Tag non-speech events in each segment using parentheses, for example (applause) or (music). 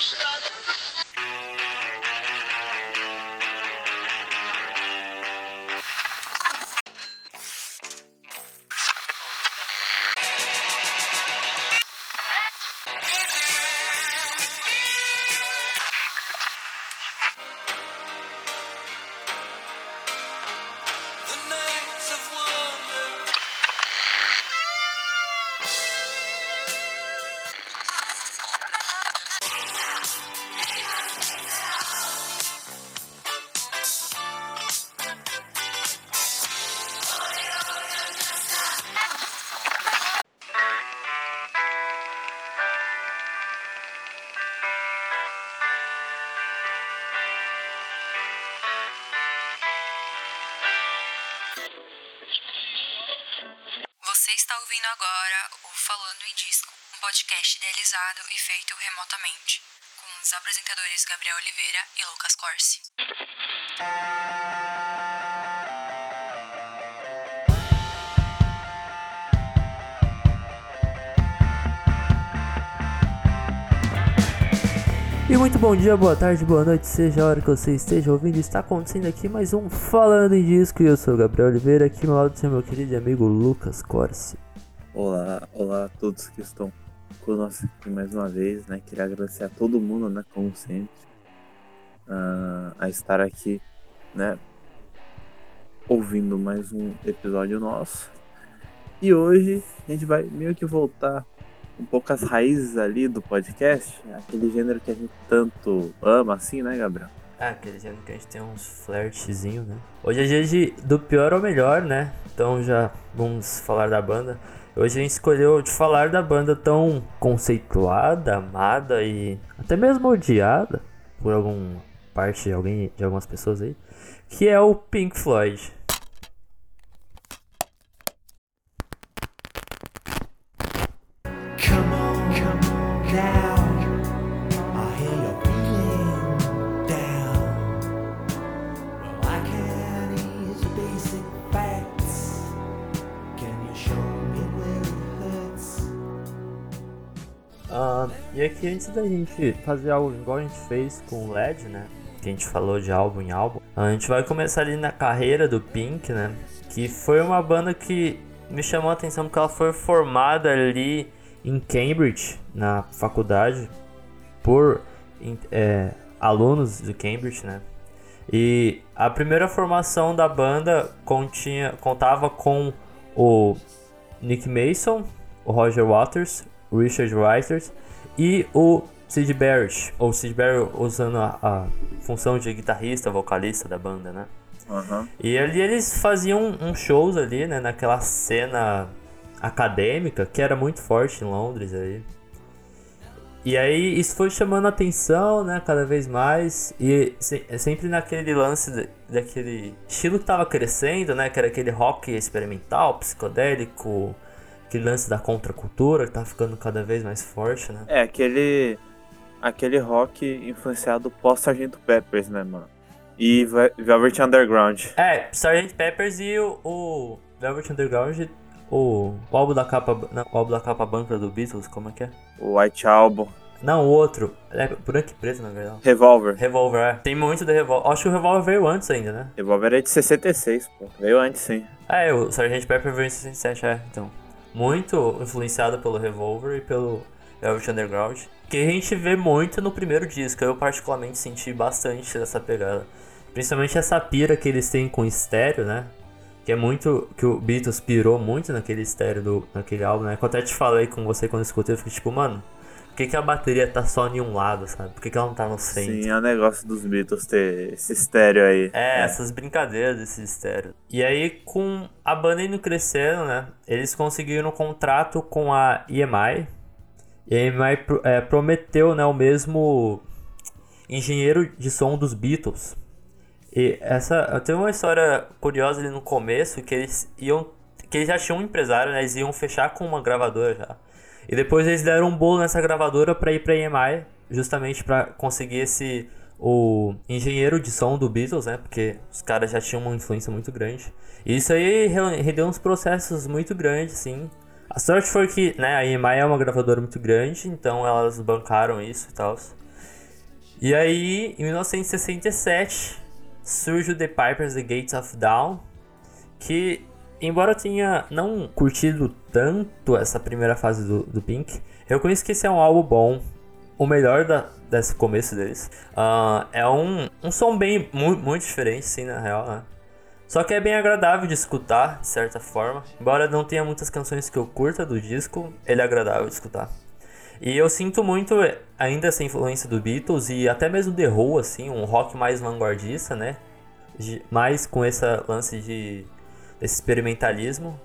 まし。Gabriel Oliveira e Lucas Corsi. E muito bom dia, boa tarde, boa noite, seja a hora que você esteja ouvindo. Está acontecendo aqui mais um Falando em Disco e eu sou o Gabriel Oliveira. Aqui ao lado do meu querido amigo Lucas Corsi. Olá, olá a todos que estão conosco aqui mais uma vez, né? Queria agradecer a todo mundo, né? Como sempre, ah, a estar aqui, né? Ouvindo mais um episódio nosso. E hoje a gente vai meio que voltar um pouco às raízes ali do podcast, aquele gênero que a gente tanto ama, assim, né, Gabriel? Ah, aquele gênero que a gente tem uns flertezinho, né? Hoje é dia de, do pior ao melhor, né? Então já vamos falar da banda. Hoje a gente escolheu de falar da banda tão conceituada, amada e até mesmo odiada por alguma parte de alguém, de algumas pessoas aí, que é o Pink Floyd. E aqui antes da gente fazer algo igual a gente fez com o LED, né? Que a gente falou de álbum em álbum. A gente vai começar ali na carreira do Pink, né? Que foi uma banda que me chamou a atenção porque ela foi formada ali em Cambridge, na faculdade, por é, alunos de Cambridge, né? E a primeira formação da banda continha, contava com o Nick Mason, o Roger Waters, o Richard Writers e o Sid Barrett. Ou Sid Barrett usando a, a função de guitarrista, vocalista da banda, né? Aham. E ali eles faziam uns shows ali, né, naquela cena acadêmica que era muito forte em Londres aí. E aí isso foi chamando atenção, né, cada vez mais e se- sempre naquele lance da- daquele estilo que tava crescendo, né, que era aquele rock experimental, psicodélico, aquele lance da contracultura que tava ficando cada vez mais forte, né? É, aquele, aquele rock influenciado pós-Sargento Peppers, né, mano? E Ve- Velvet Underground. É, Sgt. Peppers e o, o Velvet Underground, o, o álbum da capa, não, o álbum da capa branca do Beatles, como é que é? O White Album. Não, o outro, é branco e preto na verdade. Revolver. Revolver, é. Tem muito do Revolver. Acho que o Revolver veio antes ainda, né? Revolver é de 66, pô. Veio antes, sim. É, o Sgt. Pepper veio em 67, é, então. Muito influenciado pelo Revolver e pelo Velvet Underground. Que a gente vê muito no primeiro disco. Eu particularmente senti bastante dessa pegada. Principalmente essa pira que eles têm com estéreo, né? Que é muito. Que o Beatles pirou muito naquele estéreo do, naquele álbum, né? Que eu até te falei com você quando escutei, eu fiquei tipo, mano, que, que a bateria tá só em um lado, sabe? Por que, que ela não tá no centro? Sim, é o negócio dos Beatles ter esse estéreo aí. É, essas brincadeiras desse estéreo. E aí, com a banda indo crescendo, né? Eles conseguiram um contrato com a EMI. E a EMI é, prometeu, né, o mesmo engenheiro de som dos Beatles. E essa. Tem uma história curiosa ali no começo que eles iam. Que eles já tinham um empresário, né? Eles iam fechar com uma gravadora já. E depois eles deram um bolo nessa gravadora pra ir pra EMI, justamente pra conseguir esse. O engenheiro de som do Beatles, né? Porque os caras já tinham uma influência muito grande. E isso aí re- rendeu uns processos muito grandes, sim. A sorte foi que, né, a EMI é uma gravadora muito grande, então elas bancaram isso e tal. E aí, em 1967, surge o The Pipers The Gates of Dawn, que embora eu tenha não curtido tanto essa primeira fase do, do Pink, eu conheço que esse é um álbum bom, o melhor da, desse começo deles. Uh, é um, um som bem muito, muito diferente, sim, na real, né? Só que é bem agradável de escutar, de certa forma. Embora não tenha muitas canções que eu curta do disco, ele é agradável de escutar. E eu sinto muito ainda essa influência do Beatles e até mesmo The Who, assim, um rock mais vanguardista, né? De, mais com esse lance de esse experimentalismo.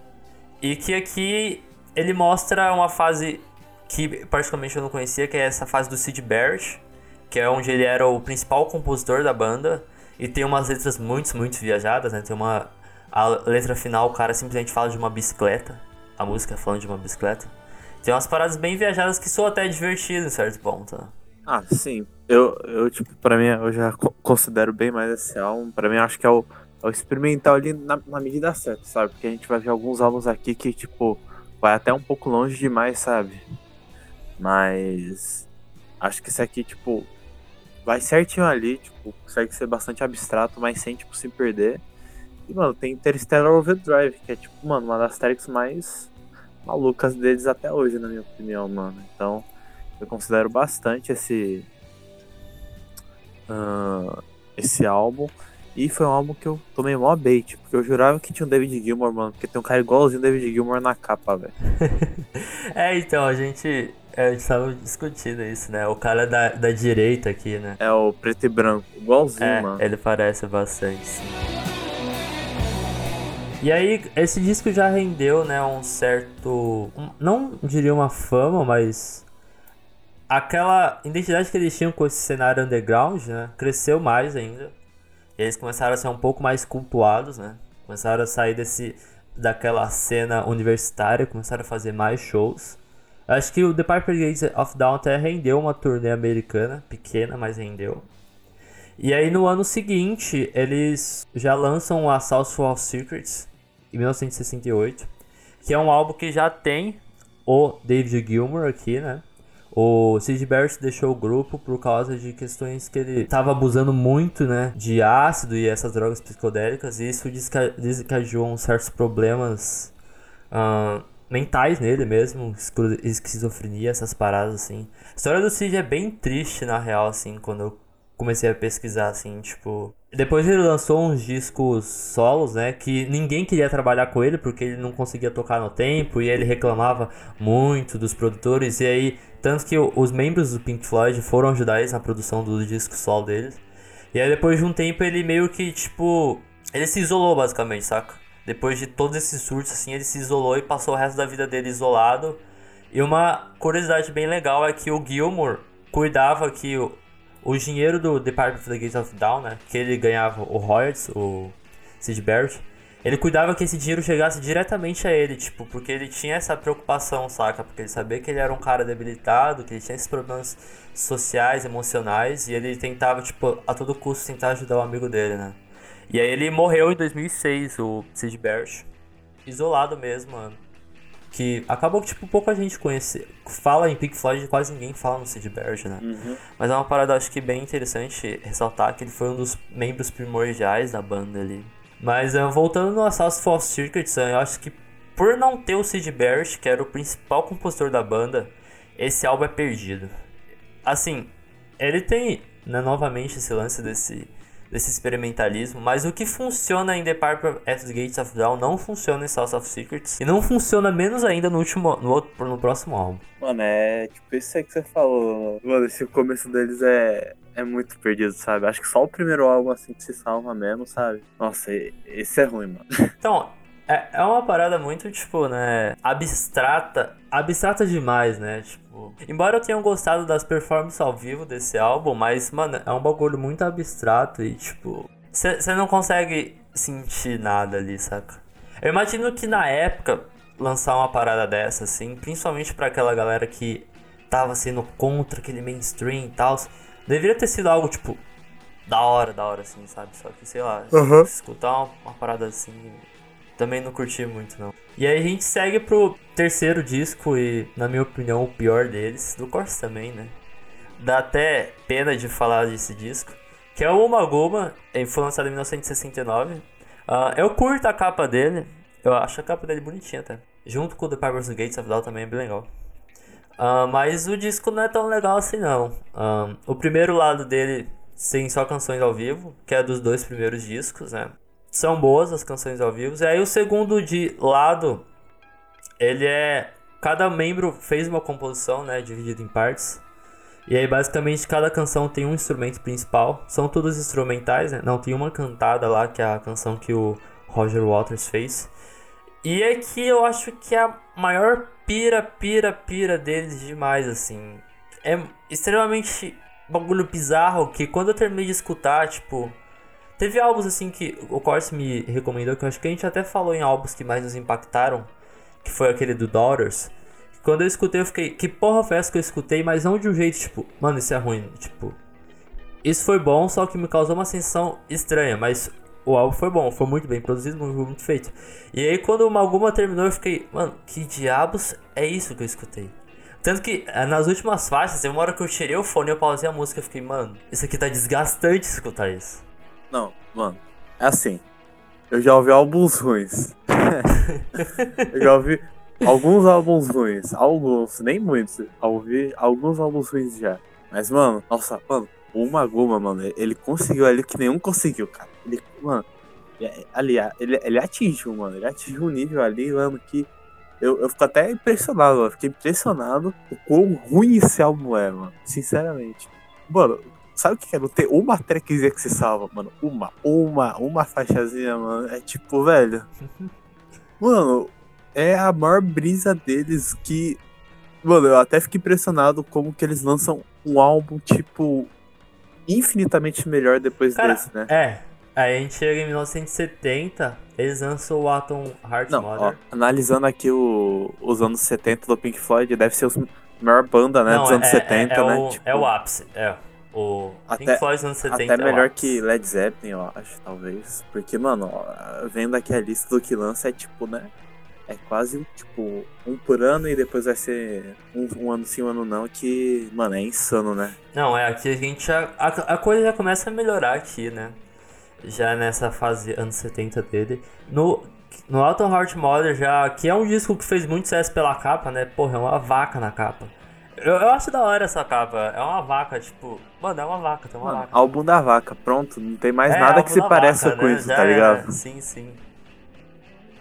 E que aqui ele mostra uma fase que particularmente eu não conhecia, que é essa fase do Sid Barrett, que é onde ele era o principal compositor da banda. E tem umas letras muito, muito viajadas, né? Tem uma. A letra final, o cara simplesmente fala de uma bicicleta. A música falando de uma bicicleta. Tem umas paradas bem viajadas que são até divertidas em certo ponto. Né? Ah, sim. Eu, eu, tipo, pra mim, eu já considero bem mais esse álbum. Pra mim, acho que é o, é o experimental ali na, na medida certa, sabe? Porque a gente vai ver alguns álbuns aqui que, tipo, vai até um pouco longe demais, sabe? Mas acho que esse aqui, tipo, vai certinho ali, tipo, consegue ser bastante abstrato, mas sem, tipo, se perder. E, mano, tem Interstellar Overdrive, que é, tipo, mano, uma das tracks mais malucas deles até hoje, na minha opinião, mano. Então, eu considero bastante esse. Uh, esse álbum. E foi um álbum que eu tomei mó bait, porque eu jurava que tinha um David Gilmour, mano. Porque tem um cara igualzinho o David Gilmour na capa, velho. (laughs) é, então, a gente. A gente tava discutindo isso, né? O cara da, da direita aqui, né? É o preto e branco, igualzinho, é, mano. Ele parece bastante, sim. E aí, esse disco já rendeu, né, um certo. Não diria uma fama, mas. Aquela identidade que eles tinham com esse cenário underground, né? Cresceu mais ainda. E eles começaram a ser um pouco mais cultuados, né? Começaram a sair desse, daquela cena universitária, começaram a fazer mais shows. Acho que o The Piper Gates of Dawn até rendeu uma turnê americana, pequena, mas rendeu. E aí no ano seguinte, eles já lançam a Southwall Secrets, em 1968, que é um álbum que já tem o David Gilmour aqui, né? O Sid Barrett deixou o grupo por causa de questões que ele estava abusando muito, né, de ácido e essas drogas psicodélicas, e isso desencadeou certos problemas uh, mentais nele mesmo, esquizofrenia, essas paradas assim. A história do Sid é bem triste na real, assim, quando eu comecei a pesquisar, assim, tipo. Depois ele lançou uns discos solos, né? Que ninguém queria trabalhar com ele porque ele não conseguia tocar no tempo e ele reclamava muito dos produtores. E aí, tanto que os membros do Pink Floyd foram ajudar eles na produção do disco solo deles. E aí, depois de um tempo, ele meio que, tipo. Ele se isolou, basicamente, saca? Depois de todos esses surtos, assim, ele se isolou e passou o resto da vida dele isolado. E uma curiosidade bem legal é que o Gilmour cuidava que o dinheiro do Department of the Gates of Dawn, né? Que ele ganhava o royalties, o Sid Barrett. Ele cuidava que esse dinheiro chegasse diretamente a ele, tipo, porque ele tinha essa preocupação, saca? Porque ele sabia que ele era um cara debilitado, que ele tinha esses problemas sociais, emocionais, e ele tentava, tipo, a todo custo tentar ajudar o amigo dele, né? E aí ele morreu em 2006, o Sid Barrett. Isolado mesmo, mano que acabou que, tipo, pouca gente conhece. Fala em Pink Floyd, quase ninguém fala no Sid Barrett, né? Uhum. Mas é uma parada, acho que bem interessante ressaltar que ele foi um dos membros primordiais da banda ali. Mas uh, voltando no Assault False Circuits, eu acho que por não ter o Sid Barrett, que era o principal compositor da banda, esse álbum é perdido. Assim, ele tem, né, novamente, esse lance desse desse experimentalismo, mas o que funciona em The Piper at the Gates of Dawn não funciona em South of Secrets e não funciona menos ainda no último no, outro, no próximo álbum. Mano, é tipo isso aí que você falou. Mano, esse começo deles é é muito perdido, sabe? Acho que só o primeiro álbum assim que se salva mesmo, sabe? Nossa, esse é ruim, mano. (laughs) Então, é, é uma parada muito, tipo, né, abstrata. Abstrata demais, né? Tipo, embora eu tenha gostado das performances ao vivo desse álbum, mas, mano, é um bagulho muito abstrato e, tipo, você não consegue sentir nada ali, saca? Eu imagino que na época, lançar uma parada dessa, assim, principalmente para aquela galera que tava sendo contra aquele mainstream e tal, deveria ter sido algo, tipo, da hora, da hora, assim, sabe? Só que, sei lá, uhum. escutar uma, uma parada assim também não curti muito, não. E aí a gente segue pro terceiro disco e, na minha opinião, o pior deles, do Corsa também, né? dá até pena de falar desse disco, que é o Uma Goma, ele foi lançado em 1969. Ah, eu curto a capa dele, eu acho a capa dele bonitinha até. Junto com o The Pirates Gates of Dawn também é bem legal. Ah, mas o disco não é tão legal assim não. Ah, o primeiro lado dele tem só canções ao vivo, que é dos dois primeiros discos, né? São boas as canções ao vivo. E aí o segundo de lado, ele é. Cada membro fez uma composição, né? Dividida em partes. E aí basicamente cada canção tem um instrumento principal. São todos instrumentais, né? Não, tem uma cantada lá, que é a canção que o Roger Waters fez. E aqui eu acho que é a maior pira, pira, pira deles demais, assim. É extremamente bagulho bizarro que quando eu terminei de escutar, tipo. Teve álbuns assim que o Corse me recomendou, que eu acho que a gente até falou em álbuns que mais nos impactaram, que foi aquele do Daughters. Quando eu escutei, eu fiquei, que porra foi essa que eu escutei, mas não de um jeito, tipo, mano, isso é ruim, tipo. Isso foi bom, só que me causou uma sensação estranha, mas o álbum foi bom, foi muito bem produzido, muito, muito feito. E aí quando o Malguma terminou, eu fiquei, mano, que diabos é isso que eu escutei? Tanto que eh, nas últimas faixas, teve uma hora que eu tirei o fone, eu pausei a música e fiquei, mano, isso aqui tá desgastante escutar isso. Não, mano, é assim. Eu já ouvi álbuns ruins. (laughs) eu já ouvi alguns álbuns ruins. Alguns, nem muitos. Eu ouvi alguns álbuns ruins já. Mas, mano, nossa, mano, o Maguma, mano, ele conseguiu ali o que nenhum conseguiu, cara. Ele, mano, é, ali, ele, ele atingiu, mano. Ele atingiu um nível ali, mano, que eu, eu fico até impressionado, mano. Fiquei impressionado o quão ruim esse álbum é, mano. Sinceramente. Mano, sabe o que é? Não ter uma trackzinha que se salva, mano. Uma, uma, uma faixazinha, mano. É tipo, velho. (laughs) Mano, é a maior brisa deles que. Mano, eu até fico impressionado como que eles lançam um álbum, tipo, infinitamente melhor depois Cara, desse, né? É, aí a gente chega em 1970, eles lançam o Atom Heart Não, ó, analisando aqui o- os anos 70 do Pink Floyd, deve ser a maior banda, né, dos anos é, 70, é, é né? O, Tipo, é o ápice, é. O Pink Até- Floyd dos anos 70 Até melhor que Led Zeppelin, eu acho, talvez. Porque, mano, ó, vendo aqui a lista do que lança, é tipo, né? É quase, tipo, um por ano e depois vai ser um, um ano sim, um ano não, que, mano, é insano, né? Não, é, aqui a gente já. A, a coisa já começa a melhorar aqui, né? Já nessa fase anos 70 dele. No, no Autumn Heart Mother, já. Que é um disco que fez muito sucesso pela capa, né? Porra, é uma vaca na capa. Eu, eu acho da hora essa capa. É uma vaca, tipo. Mano, é uma vaca, tem uma Mano, vaca. álbum da vaca, pronto, não tem mais É, nada que se pareça vaca, com né? isso, Já tá é, ligado? Sim, sim.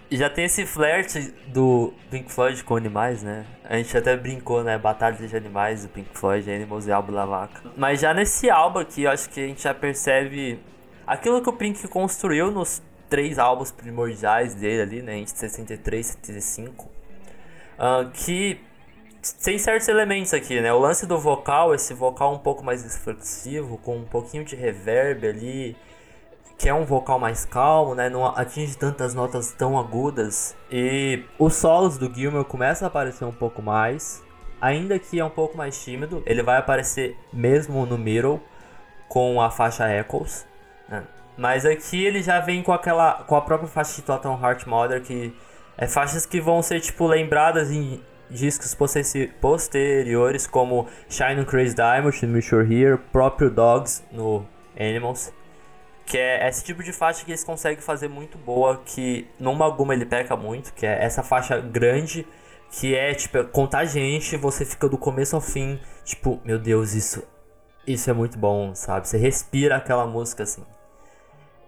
E já tem esse flerte do Pink Floyd com animais, né? A gente até brincou, né? Batalha de animais do Pink Floyd, Animals e Álbum da Vaca. Mas já nesse álbum aqui, eu acho que a gente já percebe aquilo que o Pink construiu nos três álbuns primordiais dele ali, né? Em 63 e 75. ah, que tem certos elementos aqui, né? O lance do vocal, esse vocal um pouco mais reflexivo, com um pouquinho de reverb ali, que é um vocal mais calmo, né? Não atinge tantas notas tão agudas. E os solos do Gilmer começam a aparecer um pouco mais, ainda que é um pouco mais tímido. Ele vai aparecer mesmo no middle com a faixa Echoes, né? Mas aqui ele já vem com aquela com a própria faixa de Totem Heart Mother que é faixas que vão ser tipo lembradas em discos posteriores como Shine on Crazy Diamond no You're Here, próprio Dogs no Animals. Que é esse tipo de faixa que eles conseguem fazer muito boa, que no Maguma ele peca muito, que é essa faixa grande, que é tipo, contagiante, você fica do começo ao fim, tipo, meu Deus, isso, isso é muito bom, sabe? Você respira aquela música assim.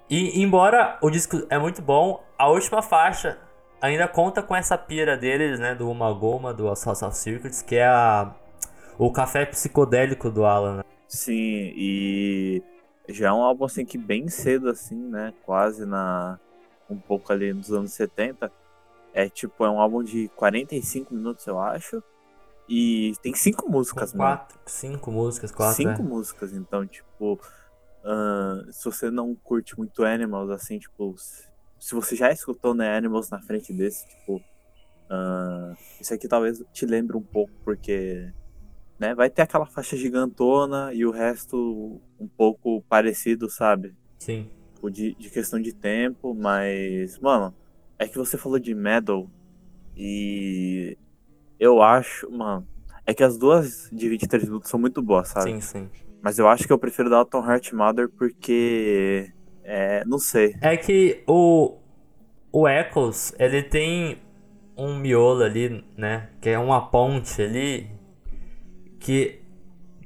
E embora o disco é muito bom, a última faixa ainda conta com essa pira deles, né, do Uma Goma, do of Circuits, que é a o café psicodélico do Alan. né? Sim, e já é um álbum assim que bem cedo, assim, né? Quase na. Um pouco ali nos anos 70. É tipo, é um álbum de 45 minutos, eu acho. E tem cinco músicas, Com mano. quatro, cinco músicas, quatro, cinco é. músicas, então, tipo. ahn, se você não curte muito Animals, assim, tipo. Se você já escutou né, Animals na frente desse, tipo. ahn, isso aqui talvez te lembre um pouco, porque. Né, vai ter aquela faixa gigantona e o resto um pouco parecido, sabe? Sim. Tipo, de, de questão de tempo, mas. Mano, é que você falou de Metal e. Eu acho, mano. É que as duas de 23 minutos são muito boas, sabe? Sim, sim. Mas eu acho que eu prefiro Dalton Heart Mother porque. É. Não sei. É que o. O Echoes, ele tem um miolo ali, né? Que é uma ponte ali. Que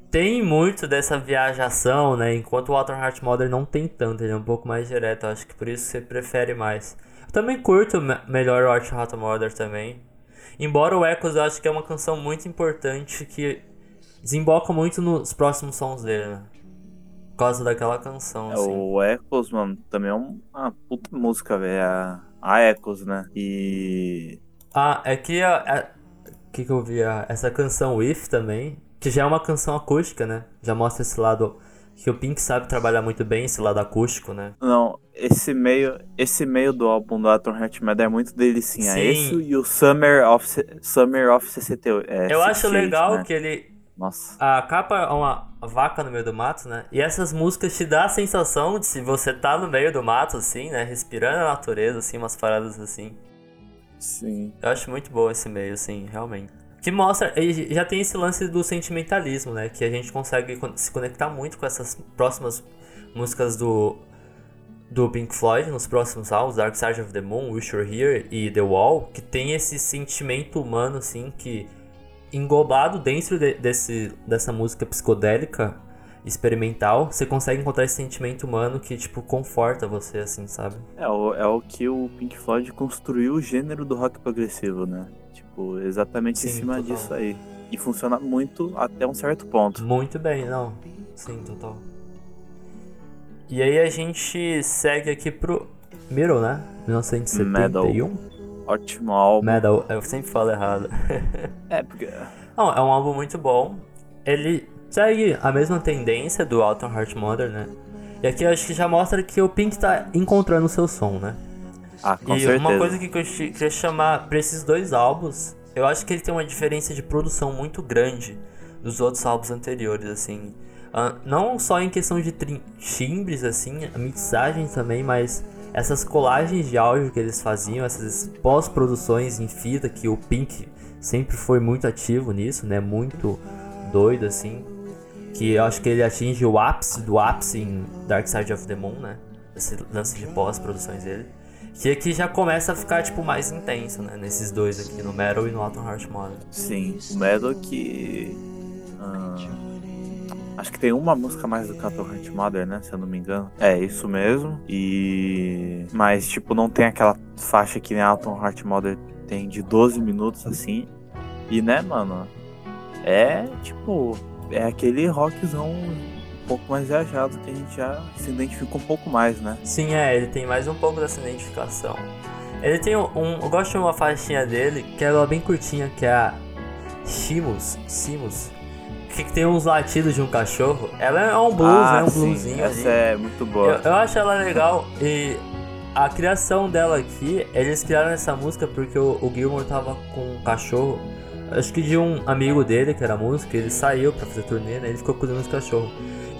tem muito dessa viajação, né? Enquanto o Outer Heart Mother não tem tanto, ele é um pouco mais direto. Acho que por isso você prefere mais. Eu também curto me- melhor o Outer Heart Mother também. Embora o Echoes eu acho que é uma canção muito importante que desemboca muito nos próximos sons dele, né? Por causa daquela canção, É, assim. o Echoes, mano, também é um- uma puta música, velho. A, a Echoes, né? E. Ah, é que a. a- que, que eu vi? A- essa canção If também, que já é uma canção acústica, né? Já mostra esse lado que o Pink sabe trabalhar muito bem, esse lado acústico, né? Não, esse meio, esse meio do álbum do Atom Heart Mother é muito delicinha. Sim. Esse e o Summer of, Summer of 68. É, eu acho 68, legal né? que ele. Nossa. A capa é uma vaca no meio do mato, né? E essas músicas te dá a sensação de se você tá no meio do mato, assim, né? Respirando a natureza, assim, umas paradas assim. Sim. Eu acho muito bom esse meio, assim, realmente. Que mostra, já tem esse lance do sentimentalismo, né? Que a gente consegue con- se conectar muito com essas próximas músicas do, do Pink Floyd, nos próximos álbuns, Dark Side of the Moon, Wish You're Here e The Wall, que tem esse sentimento humano, assim, que englobado dentro de- desse, dessa música psicodélica, experimental, você consegue encontrar esse sentimento humano que, tipo, conforta você, assim, sabe? É o, é o que o Pink Floyd construiu o gênero do rock progressivo, né? Tipo, exatamente em Sim, cima total. disso aí. E funciona muito até um certo ponto. Muito bem, não. Sim, total. E aí a gente segue aqui pro Middle, né? 1971. Ótimo álbum. Metal, eu sempre falo errado. É, porque. Não, é um álbum muito bom. Ele segue a mesma tendência do Alton Heart Mother, né? E aqui eu acho que já mostra que o Pink tá encontrando o seu som, né? Ah, com e certeza. uma coisa que eu queria chamar pra esses dois álbuns, eu acho que ele tem uma diferença de produção muito grande dos outros álbuns anteriores, assim. Ah, não só em questão de timbres, assim, a mixagem também, mas essas colagens de áudio que eles faziam, essas pós-produções em fita, que o Pink sempre foi muito ativo nisso, né? Muito doido, assim. Que eu acho que ele atinge o ápice do ápice em Dark Side of the Moon, né? Esse lance de pós-produções dele. Que aqui já começa a ficar, tipo, mais intenso, né? Nesses dois aqui, no Metal e no Autumn Heart Mother. Sim, o Metal que. ah, acho que tem uma música mais do Cattle Heart Mother, né? Se eu não me engano. É, isso mesmo. E. Mas, tipo, não tem aquela faixa que nem a Heart Mother tem de 12 minutos assim. E, né, mano? É, tipo. É aquele rockzão um pouco mais viajado que a gente já se identifica um pouco mais, né? Sim, é, ele tem mais um pouco dessa identificação. Ele tem um. um- eu gosto de uma faixinha dele, que é bem curtinha, que é a Shimus. Simus. Que tem uns latidos de um cachorro. Ela é um blues, né? Um Ah, sim, bluesinho Essa ali. é muito boa. Eu, eu acho ela legal e a criação dela aqui, eles criaram essa música porque o, o Gilmore tava com um cachorro, acho que de um amigo dele que era músico, ele saiu pra fazer turnê, né? Ele ficou cuidando desse cachorro.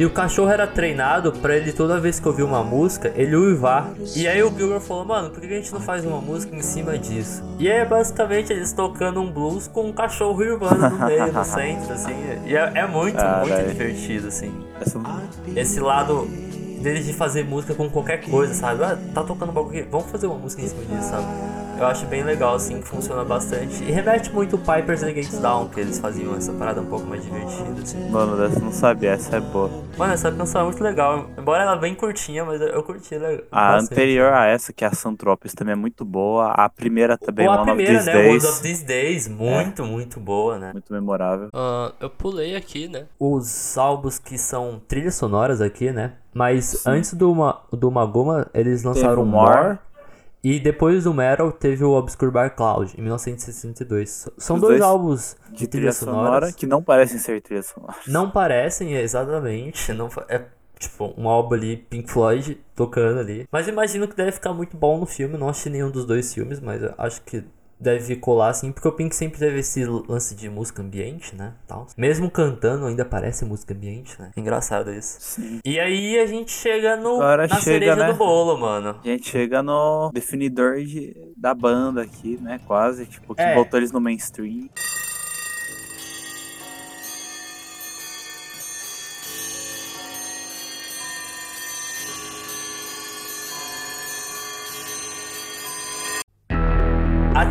E o cachorro era treinado pra ele toda vez que ouvir uma música, ele uivar. E aí o Gilmore falou, mano, por que a gente não faz uma música em cima disso? E aí basicamente eles tocando um blues com um cachorro uivando no meio, no (laughs) centro, assim. E é, é muito, muito Caralho. divertido, assim esse lado deles de fazer música com qualquer coisa, sabe? Ah, tá tocando um bagulho aqui, vamos fazer uma música em cima disso, sabe? Eu acho bem legal, assim, que funciona bastante. E remete muito o Pipers Against Down, que eles faziam essa parada um pouco mais divertida, assim. Mano, dessa eu não sabia, essa é boa. Mano, essa canção é muito legal. Embora ela bem curtinha, mas eu, curti ela A bastante. anterior a essa, que é a Santropes, também é muito boa. A primeira também, Ou a One primeira, of These né? Days, One of These Days, muito, muito boa, né? muito memorável. Ah, eu pulei aqui, né? os álbuns que são trilhas sonoras aqui, né? Mas antes do, Ma do Magoma, eles lançaram o More. More. E depois do Metal, teve o Obscure Bar Cloud, em 1962. São dois, dois álbuns de, De trilhas trilha sonora sonoras. que não parecem ser trilhas sonoras. Não parecem exatamente. Não é tipo um álbum ali, Pink Floyd, tocando ali. Mas imagino que deve ficar muito bom no filme. Não assisti nenhum dos dois filmes, mas acho que deve colar assim. Porque o Pink sempre teve esse lance de música ambiente, né? Tal. Mesmo cantando, ainda parece música ambiente, né? Engraçado isso. Sim. E aí a gente chega no, Agora na chega, cereja né? do bolo, mano. A gente chega no definidor de, da banda aqui, né? Quase, tipo, que É. botou eles no mainstream.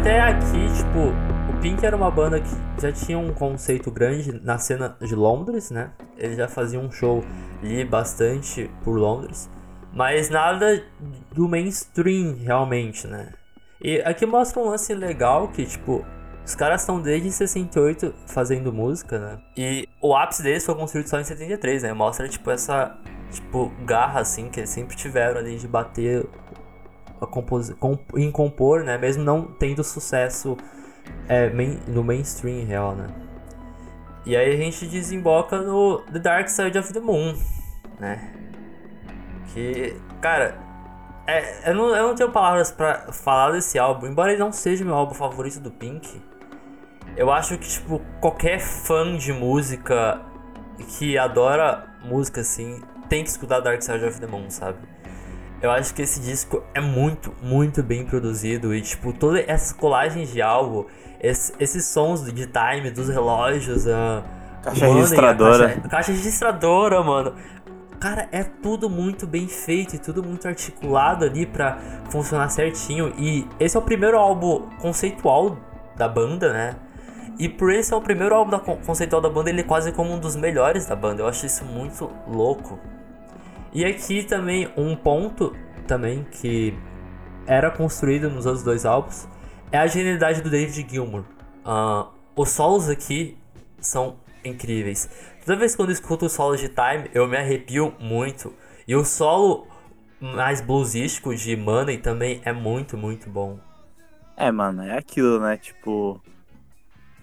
Até aqui, tipo, o Pink era uma banda que já tinha um conceito grande na cena de Londres, né? Eles já faziam um show ali bastante por Londres, mas nada do mainstream realmente, né? E aqui mostra um lance legal que, tipo, os caras estão desde 68 fazendo música, né? E o ápice deles foi construído só em 73, né? Mostra, tipo, essa, tipo, garra, assim, que eles sempre tiveram ali de bater compos comp em compor, né? Mesmo não tendo sucesso é, main no mainstream real, né? E aí a gente desemboca no The Dark Side of the Moon, né? Que, cara, é, eu, não, eu não tenho palavras pra falar desse álbum, embora ele não seja meu álbum favorito do Pink. Eu acho que, tipo, qualquer fã de música que adora música assim tem que escutar Dark Side of the Moon, sabe? Eu acho que esse disco é muito, muito bem produzido e, tipo, todas essas colagens de álbum, esse- esses sons de time dos relógios, a. Caixa a registradora. Caixa, caixa registradora, mano. Cara, é tudo muito bem feito e tudo muito articulado ali pra funcionar certinho. E esse é o primeiro álbum conceitual da banda, né? E por esse é o primeiro álbum da con- conceitual da banda, ele é quase como um dos melhores da banda. Eu acho isso muito louco. E aqui também um ponto também que era construído nos outros dois álbuns é a genialidade do David Gilmour. Ah, os solos aqui são incríveis. Toda vez que eu escuto os solos de Time, eu me arrepio muito. E o solo mais bluesístico de Money também é muito, muito bom. É, mano, é aquilo, né? Tipo.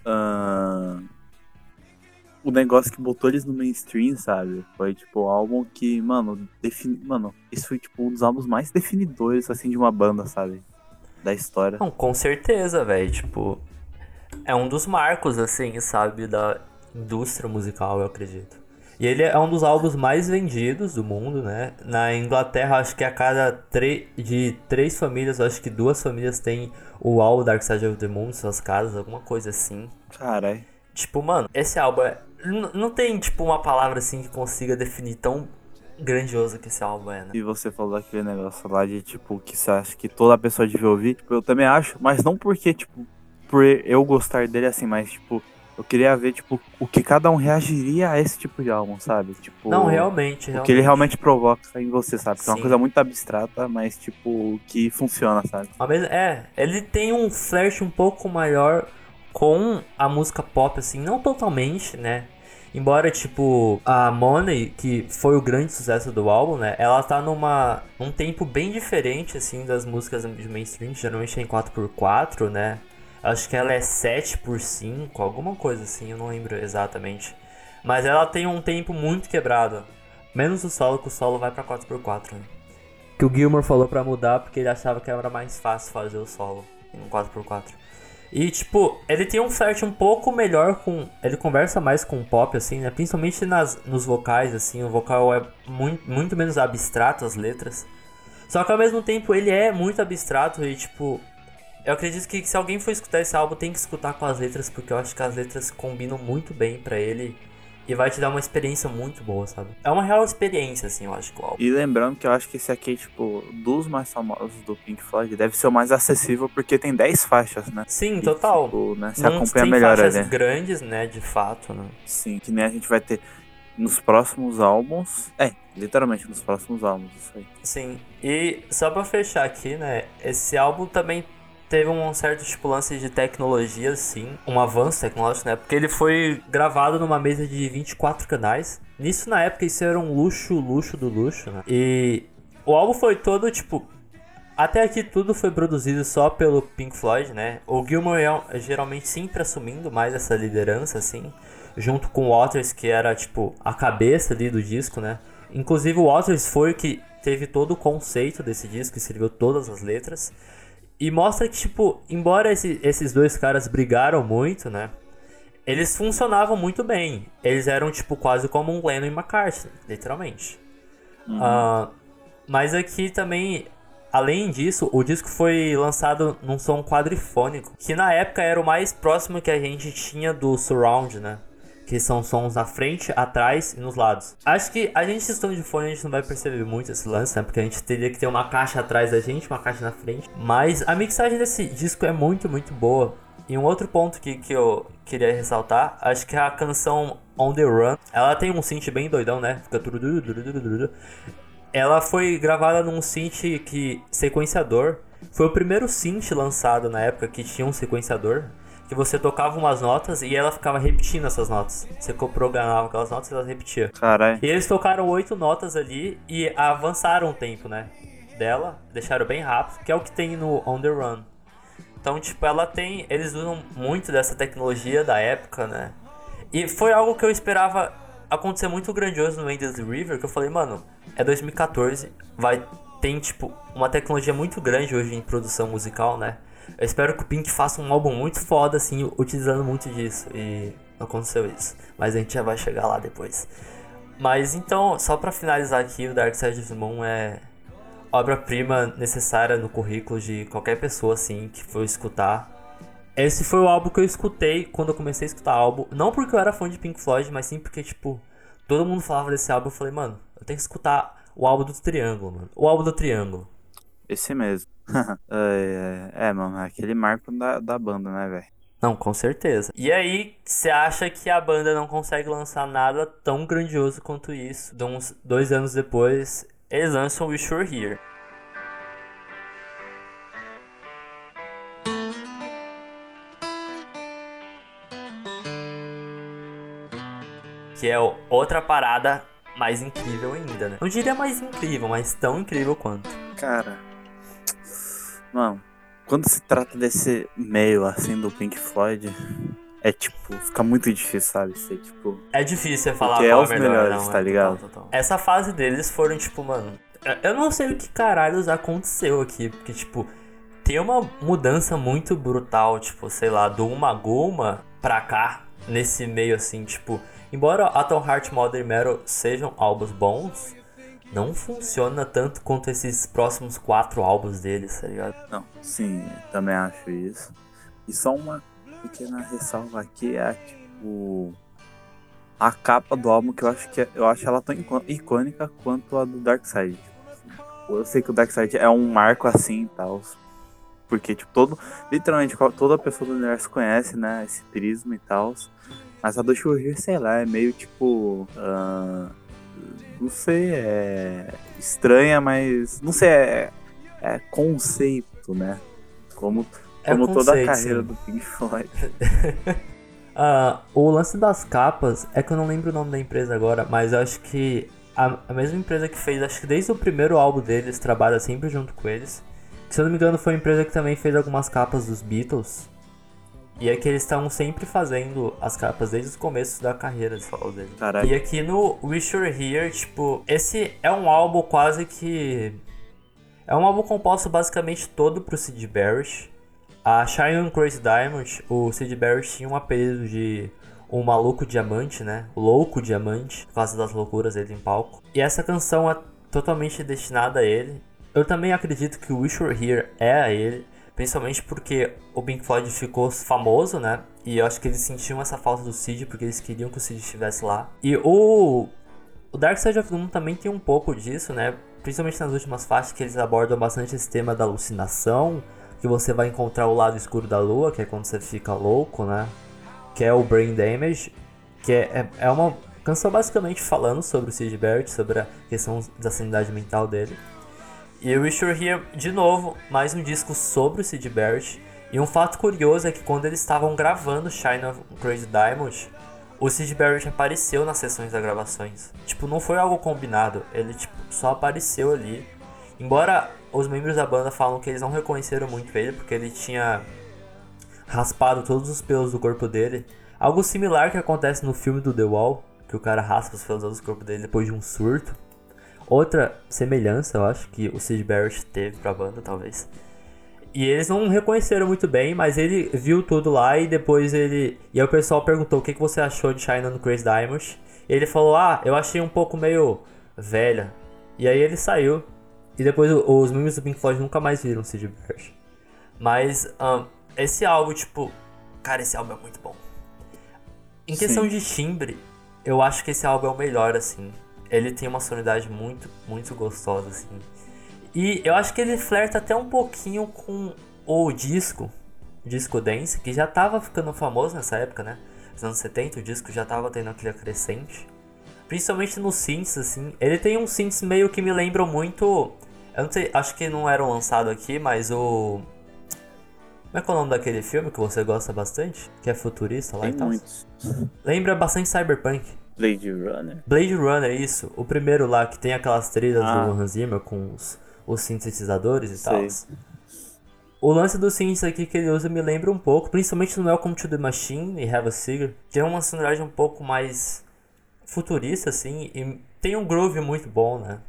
ahn, o negócio que botou eles no mainstream, sabe? Foi, tipo, o álbum que, mano, defini... mano, esse foi, tipo, um dos álbuns mais definidores, assim, de uma banda, sabe? Da história. Não, com certeza, velho. Tipo, é um dos marcos, assim, sabe, da indústria musical, eu acredito. E ele é um dos álbuns mais vendidos do mundo, né? Na Inglaterra, acho que a cada de três famílias, acho que duas famílias têm o álbum Dark Side of the Moon em suas casas, alguma coisa assim. Caralho. Tipo, mano, esse álbum é... Não tem, tipo, uma palavra assim que consiga definir tão grandioso que esse álbum é, né? E você falou daquele negócio lá de, tipo, que você acha que toda pessoa devia ouvir. Tipo, eu também acho, mas não porque, tipo, por eu gostar dele assim, mas, tipo, eu queria ver, tipo, o que cada um reagiria a esse tipo de álbum, sabe? Tipo, Não, realmente, o que realmente. ele realmente provoca em você, sabe? Que é uma Sim. coisa muito abstrata, mas, tipo, que funciona, sabe? É, ele tem um flash um pouco maior com a música pop, assim, não totalmente, né? Embora, tipo, a Money, que foi o grande sucesso do álbum, né? Ela tá numa um tempo bem diferente, assim, das músicas de mainstream, geralmente é em 4x4, né? Acho que ela é 7x5, alguma coisa assim, eu não lembro exatamente. Mas ela tem um tempo muito quebrado. Menos o solo, que o solo vai pra 4x4, né? que o Gilmore falou pra mudar porque ele achava que era mais fácil fazer o solo em 4x4. E tipo, ele tem um flerte um pouco melhor com. Ele conversa mais com o pop, assim, né? Principalmente nas, nos vocais, assim. O vocal é muito, muito menos abstrato, as letras. Só que ao mesmo tempo ele é muito abstrato e tipo. Eu acredito que se alguém for escutar esse álbum tem que escutar com as letras, porque eu acho que as letras combinam muito bem pra ele. E vai te dar uma experiência muito boa, sabe? É uma real experiência, assim, eu acho que o álbum. E lembrando que eu acho que esse aqui, tipo, dos mais famosos do Pink Floyd, deve ser o mais acessível porque tem 10 faixas, né? Sim, E, total. tipo, né, se acompanha tem melhor faixas ali. grandes, né, de fato, né? Sim, que nem a gente vai ter nos próximos álbuns. É, literalmente nos próximos álbuns, isso aí. Sim. E só pra fechar aqui, né, esse álbum também teve um certo tipo lance de tecnologia, sim, um avanço tecnológico, né? Porque ele foi gravado numa mesa de 24 canais. Nisso na época isso era um luxo, luxo do luxo, né? E o álbum foi todo tipo até aqui tudo foi produzido só pelo Pink Floyd, né? O Gilmour é geralmente sempre assumindo mais essa liderança, assim, junto com o Waters, que era tipo a cabeça ali do disco, né? Inclusive o Waters foi que teve todo o conceito desse disco, escreveu todas as letras. E mostra que, tipo, embora esse- esses dois caras brigaram muito, né? Eles funcionavam muito bem. Eles eram, tipo, quase como um Lennon e McCartney, literalmente. Ah, mas aqui também, além disso, o disco foi lançado num som quadrifônico, que na época era o mais próximo que a gente tinha do surround, né? Que são sons na frente, atrás e nos lados. Acho que a gente estando de fone a gente não vai perceber muito esse lance, né? Porque a gente teria que ter uma caixa atrás da gente, uma caixa na frente. Mas a mixagem desse disco é muito, muito boa. E um outro ponto que, que eu queria ressaltar, acho que a canção On The Run, ela tem um synth bem doidão, né? Fica tudo... Ela foi gravada num synth que sequenciador. Foi o primeiro synth lançado na época que tinha um sequenciador. Que você tocava umas notas e ela ficava repetindo essas notas. Você programava aquelas notas e ela repetia. Caralho. E eles tocaram oito notas ali e avançaram o tempo, né? Dela, deixaram bem rápido, que é o que tem no On The Run. Então, tipo, ela tem. Eles usam muito dessa tecnologia da época, né? E foi algo que eu esperava acontecer muito grandioso no Endless River, que eu falei, mano, é 2014, vai. Tem, tipo, uma tecnologia muito grande hoje em produção musical, né? Eu espero que o Pink faça um álbum muito foda, assim, utilizando muito disso. E aconteceu isso. Mas a gente já vai chegar lá depois. Mas então, só pra finalizar aqui, o Dark Side of the Moon é obra-prima necessária no currículo de qualquer pessoa, assim, que for escutar. Esse foi o álbum que eu escutei quando eu comecei a escutar álbum. Não porque eu era fã de Pink Floyd, mas sim porque, tipo, todo mundo falava desse álbum. Eu falei, mano, eu tenho que escutar o álbum do Triângulo, mano. O álbum do Triângulo. Esse mesmo. (laughs) é, é, é, mano, é aquele marco da, da banda, né, velho? Não, com certeza. E aí, você acha que a banda não consegue lançar nada tão grandioso quanto isso? De uns dois anos depois, eles lançam Wish You're Here. Que é outra parada mais incrível ainda, né? Não diria mais incrível, mas tão incrível quanto. Cara. Mano, quando se trata desse meio assim do Pink Floyd, é tipo, fica muito difícil, sabe? Ser tipo. É difícil você falar Porque é os melhor, melhores, não, tá é, ligado? total, total. Essa fase deles foram, tipo, mano. Eu não sei o que caralhos aconteceu aqui, porque, tipo, tem uma mudança muito brutal, tipo, sei lá, do Uma Guma pra cá, nesse meio assim, tipo. Embora Atom Heart Modern Metal sejam álbuns bons, não funciona tanto quanto esses próximos quatro álbuns deles, tá ligado? Não, sim, também acho isso. E só uma pequena ressalva aqui é tipo a capa do álbum que eu acho que é- eu acho ela tão icô- icônica quanto a do Dark Side. Eu sei que o Dark Side é um marco assim e tal. Porque, tipo, todo. Literalmente, toda pessoa do universo conhece, né? Esse prisma e tal. Mas a do Shurrir, sei lá, é meio tipo. ah, não sei, é. Estranha, mas. Não sei, é. É conceito, né? Como, É como toda a carreira sim. do Pink Floyd. (laughs) Ah, o lance das capas é que eu não lembro o nome da empresa agora, mas eu acho que a, a mesma empresa que fez, acho que desde o primeiro álbum deles, trabalha sempre junto com eles. Se eu não me engano, foi a empresa que também fez algumas capas dos Beatles. E é que eles estão sempre fazendo as capas desde os começos da carreira de deles. Caralho. E aqui no Wish You're Here, tipo, esse é um álbum quase que. É um álbum composto basicamente todo pro Sid Barrett. A Shine on Crazy Diamond, o Sid Barrett tinha um apelido de o maluco diamante, né? Louco diamante, por causa das loucuras dele em palco. E essa canção é totalmente destinada a ele. Eu também acredito que o Wish You're Here é a ele, principalmente porque o Pink Floyd ficou famoso, né? E eu acho que eles sentiam essa falta do Sid, porque eles queriam que o Sid estivesse lá. E o, o Dark Side of the Moon também tem um pouco disso, né? Principalmente nas últimas faixas, que eles abordam bastante esse tema da alucinação, que você vai encontrar o lado escuro da lua, que é quando você fica louco, né? Que é o Brain Damage, que é, é, é uma canção basicamente falando sobre o Sid Barrett, sobre a questão da sanidade mental dele. E o Wish You're Here, de novo, mais um disco sobre o Sid Barrett. E um fato curioso é que quando eles estavam gravando Shine of Crazy Diamond, o Sid Barrett apareceu nas sessões das gravações. Tipo, não foi algo combinado, ele tipo, só apareceu ali. Embora os membros da banda falam que eles não reconheceram muito ele, porque ele tinha raspado todos os pelos do corpo dele. Algo similar que acontece no filme do The Wall, que o cara raspa os pelos do corpo dele depois de um surto. Outra semelhança, eu acho, que o Sid Barrett teve pra banda, talvez. E eles não reconheceram muito bem, mas ele viu tudo lá e depois ele. E aí o pessoal perguntou o que, que você achou de Shine on Crazy Diamond. E ele falou: Ah, eu achei um pouco meio velha. E aí ele saiu. E depois os membros do Pink Floyd nunca mais viram o Sid Barrett. Mas ahn, esse álbum, tipo. Cara, esse álbum é muito bom. Em questão Sim. de timbre, eu acho que esse álbum é o melhor, assim. Ele tem uma sonoridade muito, muito gostosa, assim. E eu acho que ele flerta até um pouquinho com o disco, disco dance, que já tava ficando famoso nessa época, né? Nos anos 70, o disco já tava tendo aquele crescente. Principalmente nos synths, assim. Ele tem uns synths meio que me lembram muito. Eu não sei, acho que não eram lançados aqui, mas o. Como é que é o nome daquele filme que você gosta bastante? Que é futurista lá Tem e tal? muitos. Lembra bastante Cyberpunk. Blade Runner. Blade Runner, isso. O primeiro lá que tem aquelas trilhas Ah. do Hans Zimmer com os, os sintetizadores e tal. O lance dos synths aqui que ele usa me lembra um pouco, principalmente no Welcome to the Machine e Have a Cigar. Tem uma sonoridade um pouco mais futurista, assim, e tem um groove muito bom, né?